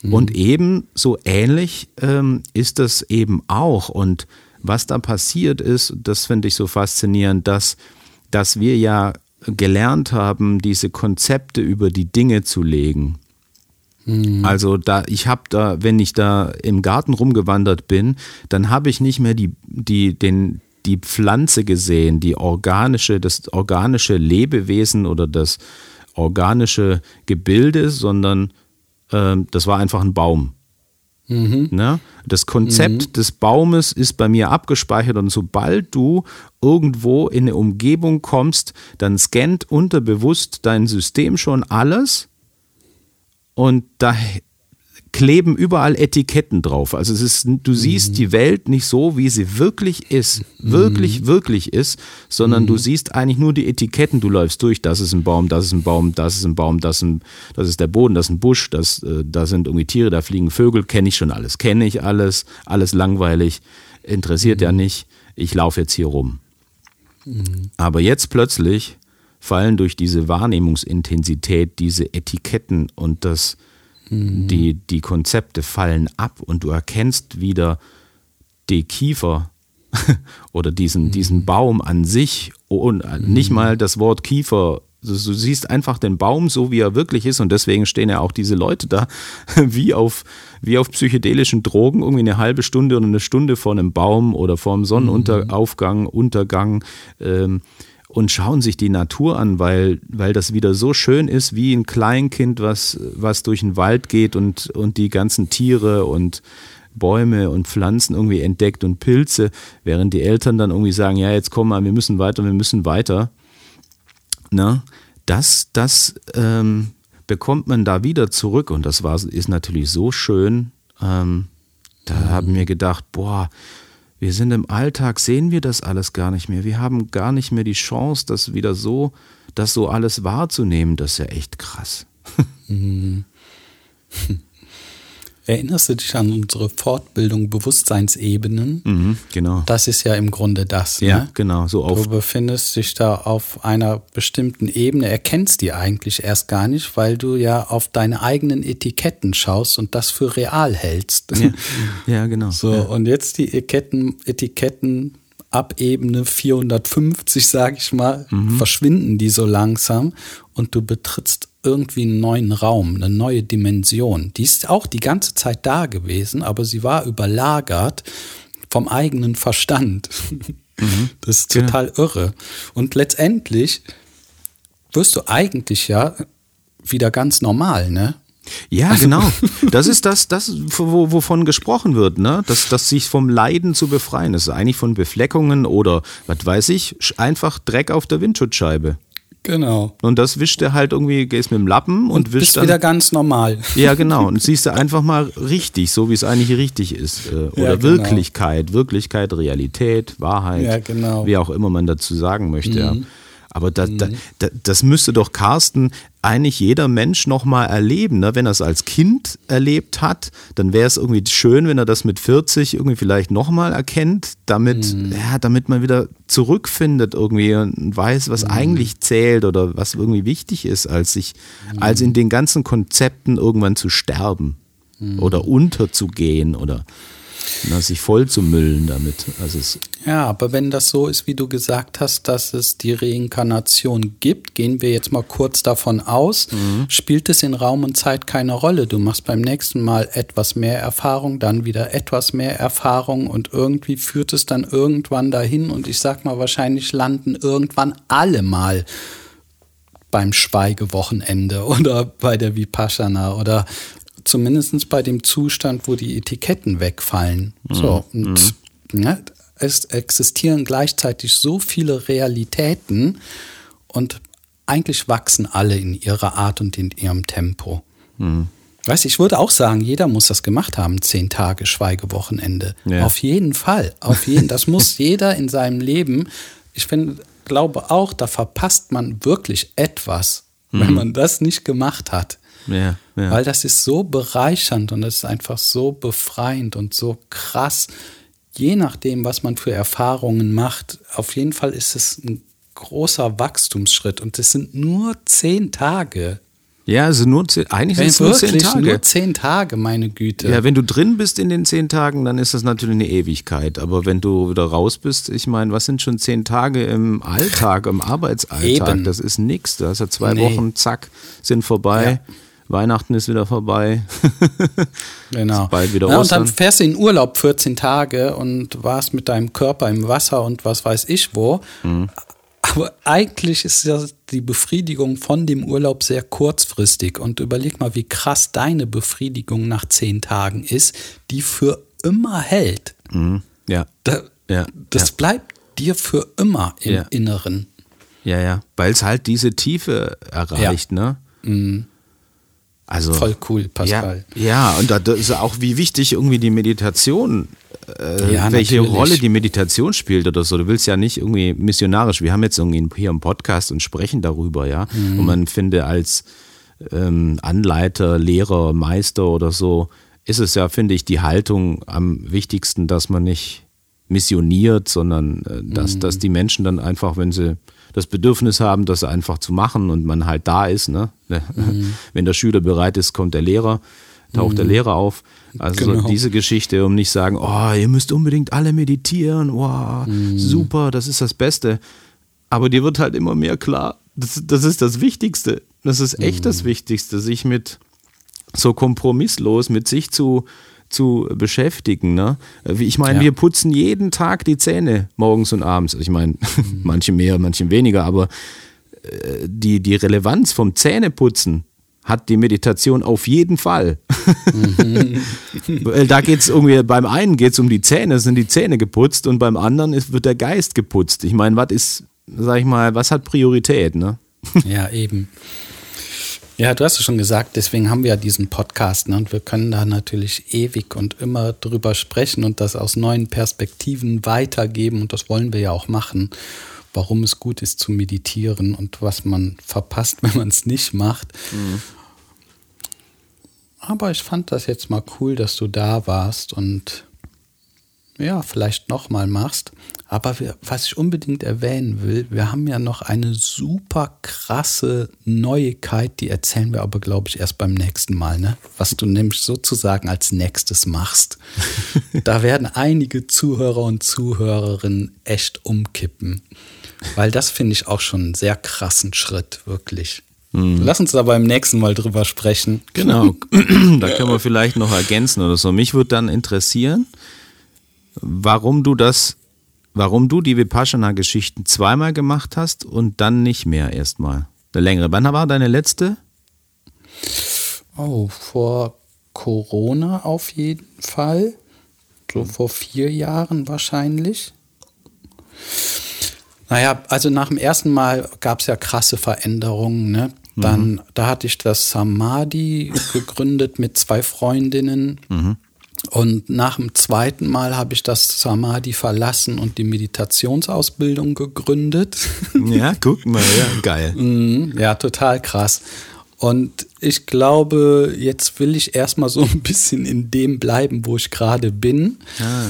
Mhm. Und eben so ähnlich ähm, ist das eben auch. Und was da passiert ist, das finde ich so faszinierend, dass, dass wir ja gelernt haben, diese Konzepte über die Dinge zu legen. Mhm. Also da, ich habe da, wenn ich da im Garten rumgewandert bin, dann habe ich nicht mehr die, die, den, die Pflanze gesehen, die organische, das organische Lebewesen oder das organische Gebilde, sondern äh, das war einfach ein Baum. Mhm. Ne? Das Konzept mhm. des Baumes ist bei mir abgespeichert und sobald du irgendwo in eine Umgebung kommst, dann scannt unterbewusst dein System schon alles und da kleben überall Etiketten drauf. Also es ist, du siehst mhm. die Welt nicht so, wie sie wirklich ist, wirklich, mhm. wirklich ist, sondern mhm. du siehst eigentlich nur die Etiketten. Du läufst durch, das ist ein Baum, das ist ein Baum, das ist ein Baum, das ist, ein, das ist der Boden, das ist ein Busch, das, äh, da sind irgendwie Tiere, da fliegen Vögel, kenne ich schon alles, kenne ich alles, alles langweilig, interessiert ja mhm. nicht, ich laufe jetzt hier rum. Mhm. Aber jetzt plötzlich fallen durch diese Wahrnehmungsintensität diese Etiketten und das, mhm. die, die Konzepte fallen ab und du erkennst wieder die Kiefer <laughs> oder diesen, mhm. diesen Baum an sich und nicht mhm. mal das Wort Kiefer. Du, du siehst einfach den Baum so, wie er wirklich ist und deswegen stehen ja auch diese Leute da <laughs> wie auf, wie auf psychedelischen Drogen, irgendwie eine halbe Stunde oder eine Stunde vor einem Baum oder vor einem Sonnenaufgang, Untergang. Ähm, und schauen sich die Natur an, weil, weil das wieder so schön ist, wie ein Kleinkind, was, was durch den Wald geht und, und die ganzen Tiere und Bäume und Pflanzen irgendwie entdeckt und Pilze, während die Eltern dann irgendwie sagen, ja, jetzt komm mal, wir müssen weiter, wir müssen weiter. Na, das, das ähm, bekommt man da wieder zurück und das war, ist natürlich so schön. Ähm, da mhm. haben wir gedacht, boah, wir sind im Alltag, sehen wir das alles gar nicht mehr. Wir haben gar nicht mehr die Chance, das wieder so, das so alles wahrzunehmen. Das ist ja echt krass. <laughs> Mhm. Erinnerst du dich an unsere Fortbildung Bewusstseinsebenen? Mhm, genau. Das ist ja im Grunde das. Ja, ne? genau. So auf du befindest dich da auf einer bestimmten Ebene, erkennst die eigentlich erst gar nicht, weil du ja auf deine eigenen Etiketten schaust und das für real hältst. Ja, ja genau. So, ja. und jetzt die Etiketten, Etiketten ab Ebene 450, sage ich mal, mhm. verschwinden die so langsam und du betrittst irgendwie einen neuen Raum, eine neue Dimension. Die ist auch die ganze Zeit da gewesen, aber sie war überlagert vom eigenen Verstand. Mhm. <laughs> Das ist total ja. irre. Und letztendlich wirst du eigentlich ja wieder ganz normal, ne? Ja, also, genau. <laughs> Das ist das, das wovon gesprochen wird, ne? Das, das sich vom Leiden zu befreien. Ist eigentlich von Befleckungen oder, was weiß ich, einfach Dreck auf der Windschutzscheibe. Genau. Und das wischt er halt irgendwie, gehst mit dem Lappen und, und wischt bist dann. wieder ganz normal. Ja, genau. Und siehst du einfach mal richtig, so wie es eigentlich richtig ist. Äh, oder ja, genau. Wirklichkeit, Wirklichkeit, Realität, Wahrheit. Ja, genau. Wie auch immer man dazu sagen möchte. Mhm. Ja. Aber da, mhm. da, das müsste doch Carsten eigentlich jeder Mensch nochmal erleben. Ne? Wenn er es als Kind erlebt hat, dann wäre es irgendwie schön, wenn er das mit 40 irgendwie vielleicht nochmal erkennt, damit, mhm. ja, damit man wieder zurückfindet irgendwie und weiß, was mhm. eigentlich zählt oder was irgendwie wichtig ist, als sich, als in den ganzen Konzepten irgendwann zu sterben mhm. oder unterzugehen oder na, sich voll zu müllen damit. Also es ja, aber wenn das so ist, wie du gesagt hast, dass es die Reinkarnation gibt, gehen wir jetzt mal kurz davon aus, mhm. spielt es in Raum und Zeit keine Rolle. Du machst beim nächsten Mal etwas mehr Erfahrung, dann wieder etwas mehr Erfahrung und irgendwie führt es dann irgendwann dahin und ich sag mal, wahrscheinlich landen irgendwann alle mal beim Schweigewochenende <laughs> oder bei der Vipassana oder zumindest bei dem Zustand, wo die Etiketten wegfallen. Mhm. So, und mhm. ja, es existieren gleichzeitig so viele Realitäten und eigentlich wachsen alle in ihrer Art und in ihrem Tempo. Mhm. Weißt ich würde auch sagen, jeder muss das gemacht haben, zehn Tage Schweigewochenende. Ja. Auf jeden Fall. Auf jeden, das muss <laughs> jeder in seinem Leben. Ich finde, glaube auch, da verpasst man wirklich etwas, mhm. wenn man das nicht gemacht hat. Ja, ja. Weil das ist so bereichernd und es ist einfach so befreiend und so krass. Je nachdem, was man für Erfahrungen macht, auf jeden Fall ist es ein großer Wachstumsschritt und es sind nur zehn Tage. Ja, also nur zehn, eigentlich sind es nur zehn Tage. Nur zehn Tage, meine Güte. Ja, wenn du drin bist in den zehn Tagen, dann ist das natürlich eine Ewigkeit. Aber wenn du wieder raus bist, ich meine, was sind schon zehn Tage im Alltag, im Arbeitsalltag? Eben. Das ist nichts. Da hast du zwei Nee. Wochen, zack, sind vorbei. Ja. Weihnachten ist wieder vorbei. <laughs> Genau. Ist bald wieder Na, und dann fährst du in Urlaub 14 Tage und warst mit deinem Körper im Wasser und was weiß ich wo. Mhm. Aber eigentlich ist ja die Befriedigung von dem Urlaub sehr kurzfristig. Und überleg mal, wie krass deine Befriedigung nach 10 Tagen ist, die für immer hält. Mhm. Ja. Da, Ja, das ja. bleibt dir für immer im Ja. Inneren. Ja, ja. Weil es halt diese Tiefe erreicht, ne? Also. Voll cool, Pascal. Ja, ja, und da ist auch, wie wichtig irgendwie die Meditation, äh, Ja, welche natürlich. Rolle die Meditation spielt oder so. Du willst ja nicht irgendwie missionarisch. Wir haben jetzt irgendwie hier einen Podcast und sprechen darüber, ja. Mhm. Und man finde als ähm, Anleiter, Lehrer, Meister oder so, ist es ja, finde ich, die Haltung am wichtigsten, dass man nicht missioniert, sondern äh, dass, dass die Menschen dann einfach, wenn sie das Bedürfnis haben, das einfach zu machen und man halt da ist, ne? Wenn der Schüler bereit ist, kommt der Lehrer, taucht der Lehrer auf. Also Genau. diese Geschichte, um nicht sagen, oh, ihr müsst unbedingt alle meditieren, wow, super, das ist das Beste. Aber dir wird halt immer mehr klar, das, das ist das Wichtigste. Das ist echt das Wichtigste, sich mit so kompromisslos mit sich zu, zu beschäftigen. Ne? Ich meine, Ja. wir putzen jeden Tag die Zähne morgens und abends. Ich meine, <laughs> manche mehr, manche weniger, aber äh, die, die Relevanz vom Zähneputzen hat die Meditation auf jeden Fall. Weil <laughs> da geht es irgendwie, beim einen geht es um die Zähne, sind die Zähne geputzt und beim anderen ist, wird der Geist geputzt. Ich meine, was ist, sag ich mal, was hat Priorität, ne? Ja, eben. Ja, du hast es schon gesagt, deswegen haben wir ja diesen Podcast ne? und wir können da natürlich ewig und immer drüber sprechen und das aus neuen Perspektiven weitergeben und das wollen wir ja auch machen, warum es gut ist zu meditieren und was man verpasst, <laughs> wenn man es nicht macht. Aber ich fand das jetzt mal cool, dass du da warst und ja, vielleicht nochmal machst. Aber wir, was ich unbedingt erwähnen will, wir haben ja noch eine super krasse Neuigkeit, die erzählen wir aber, glaube ich, erst beim nächsten Mal, ne? Was du nämlich sozusagen als nächstes machst. <laughs> da werden einige Zuhörer und Zuhörerinnen echt umkippen. Weil das finde ich auch schon einen sehr krassen Schritt, wirklich. Lass uns da beim nächsten Mal drüber sprechen. Genau. <clears throat> da können wir vielleicht noch ergänzen oder so. Mich würde dann interessieren, warum du das, warum du die Vipassana-Geschichten zweimal gemacht hast und dann nicht mehr erstmal. Eine längere. Wann war deine letzte? Oh, vor Corona auf jeden Fall. So vor vier Jahren wahrscheinlich. Naja, also nach dem ersten Mal gab es ja krasse Veränderungen. Ne? Dann, da hatte ich das Samadhi gegründet mit zwei Freundinnen. Und nach dem zweiten Mal habe ich das Samadhi verlassen und die Meditationsausbildung gegründet. <laughs> Ja, guck mal, ja, geil. <laughs> Mhm, Ja, total krass. Und ich glaube, jetzt will ich erstmal so <laughs> ein bisschen in dem bleiben, wo ich gerade bin. Ah,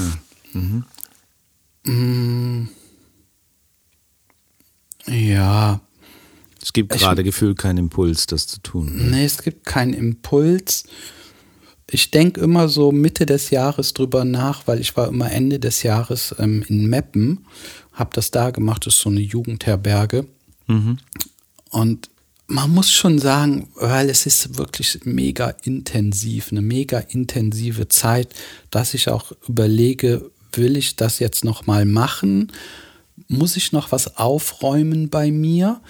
Mm. Ja, es gibt gerade gefühlt keinen Impuls, das zu tun. nee, es gibt keinen Impuls. Ich denke immer so Mitte des Jahres drüber nach, weil ich war immer Ende des Jahres ähm, in Meppen, habe das da gemacht, das ist so eine Jugendherberge. Und man muss schon sagen, weil es ist wirklich mega intensiv, eine mega intensive Zeit, dass ich auch überlege, will ich das jetzt noch mal machen? Muss ich noch was aufräumen bei mir?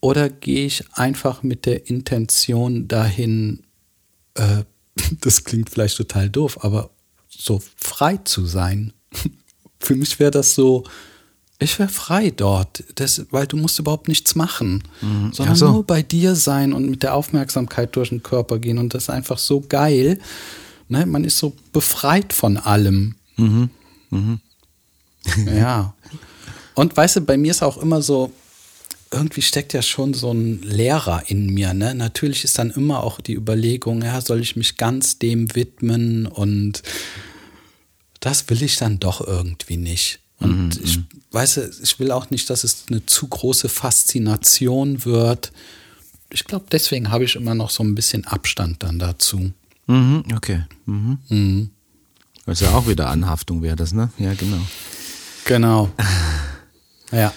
Oder gehe ich einfach mit der Intention dahin, äh, das klingt vielleicht total doof, aber so frei zu sein? <laughs> Für mich wäre das so, ich wäre frei dort, das, weil du musst überhaupt nichts machen, sondern Ach so. nur bei dir sein und mit der Aufmerksamkeit durch den Körper gehen und das ist einfach so geil. Ne? Man ist so befreit von allem. Ja. Und weißt du, bei mir ist auch immer so, irgendwie steckt ja schon so ein Lehrer in mir. Ne? Natürlich ist dann immer auch die Überlegung, ja, soll ich mich ganz dem widmen und das will ich dann doch irgendwie nicht. Und ich weiß, ich will auch nicht, dass es eine zu große Faszination wird. ich glaube, deswegen habe ich immer noch so ein bisschen Abstand dann dazu. Mhm, okay. Mhm. Mhm. Das ist ja auch wieder Anhaftung wäre das, ne? Ja, genau. Genau. <laughs> Ja.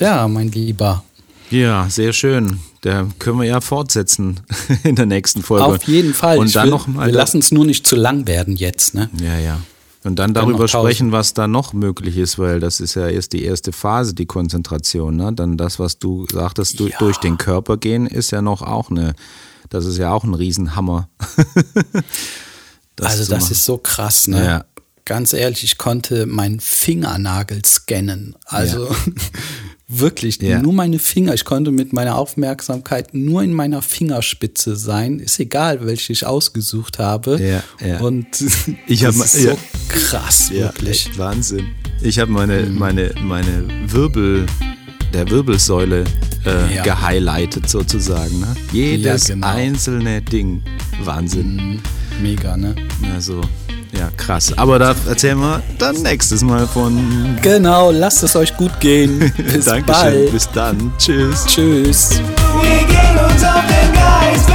Tja, mein Lieber. Ja, sehr schön. Da können wir ja fortsetzen <laughs> in der nächsten Folge. Auf jeden Fall. Und ich dann will, noch mal wir lassen es nur nicht zu lang werden jetzt, ne? Ja, ja. Und dann darüber sprechen, was da noch möglich ist, weil das ist ja erst die erste Phase, die Konzentration. Ne? Dann das, was du sagtest, du, Ja. durch den Körper gehen, ist ja noch auch eine, das ist ja auch ein Riesenhammer. <laughs> also zu das machen. ist so krass, ne? Ja. Ganz ehrlich, ich konnte meinen Fingernagel scannen. Also <laughs> wirklich Ja. nur meine Finger. Ich konnte mit meiner Aufmerksamkeit nur in meiner Fingerspitze sein. Ist egal, welche ich ausgesucht habe. Ja, ja. Und <laughs> Ich das hab- ist ja. so krass, wirklich. Wahnsinn. Ich habe meine, Mhm. meine, meine Wirbel, der Wirbelsäule äh, gehighlightet sozusagen. Ne? Jedes genau. einzelne Ding. Wahnsinn. Mhm. Mega, ne? Also, ja, krass. Aber da erzählen wir dann nächstes Mal von. Genau, lasst es euch gut gehen. <laughs> Bis Dankeschön. bald. Bis dann. Tschüss. Tschüss. Wir gehen uns auf den Geist,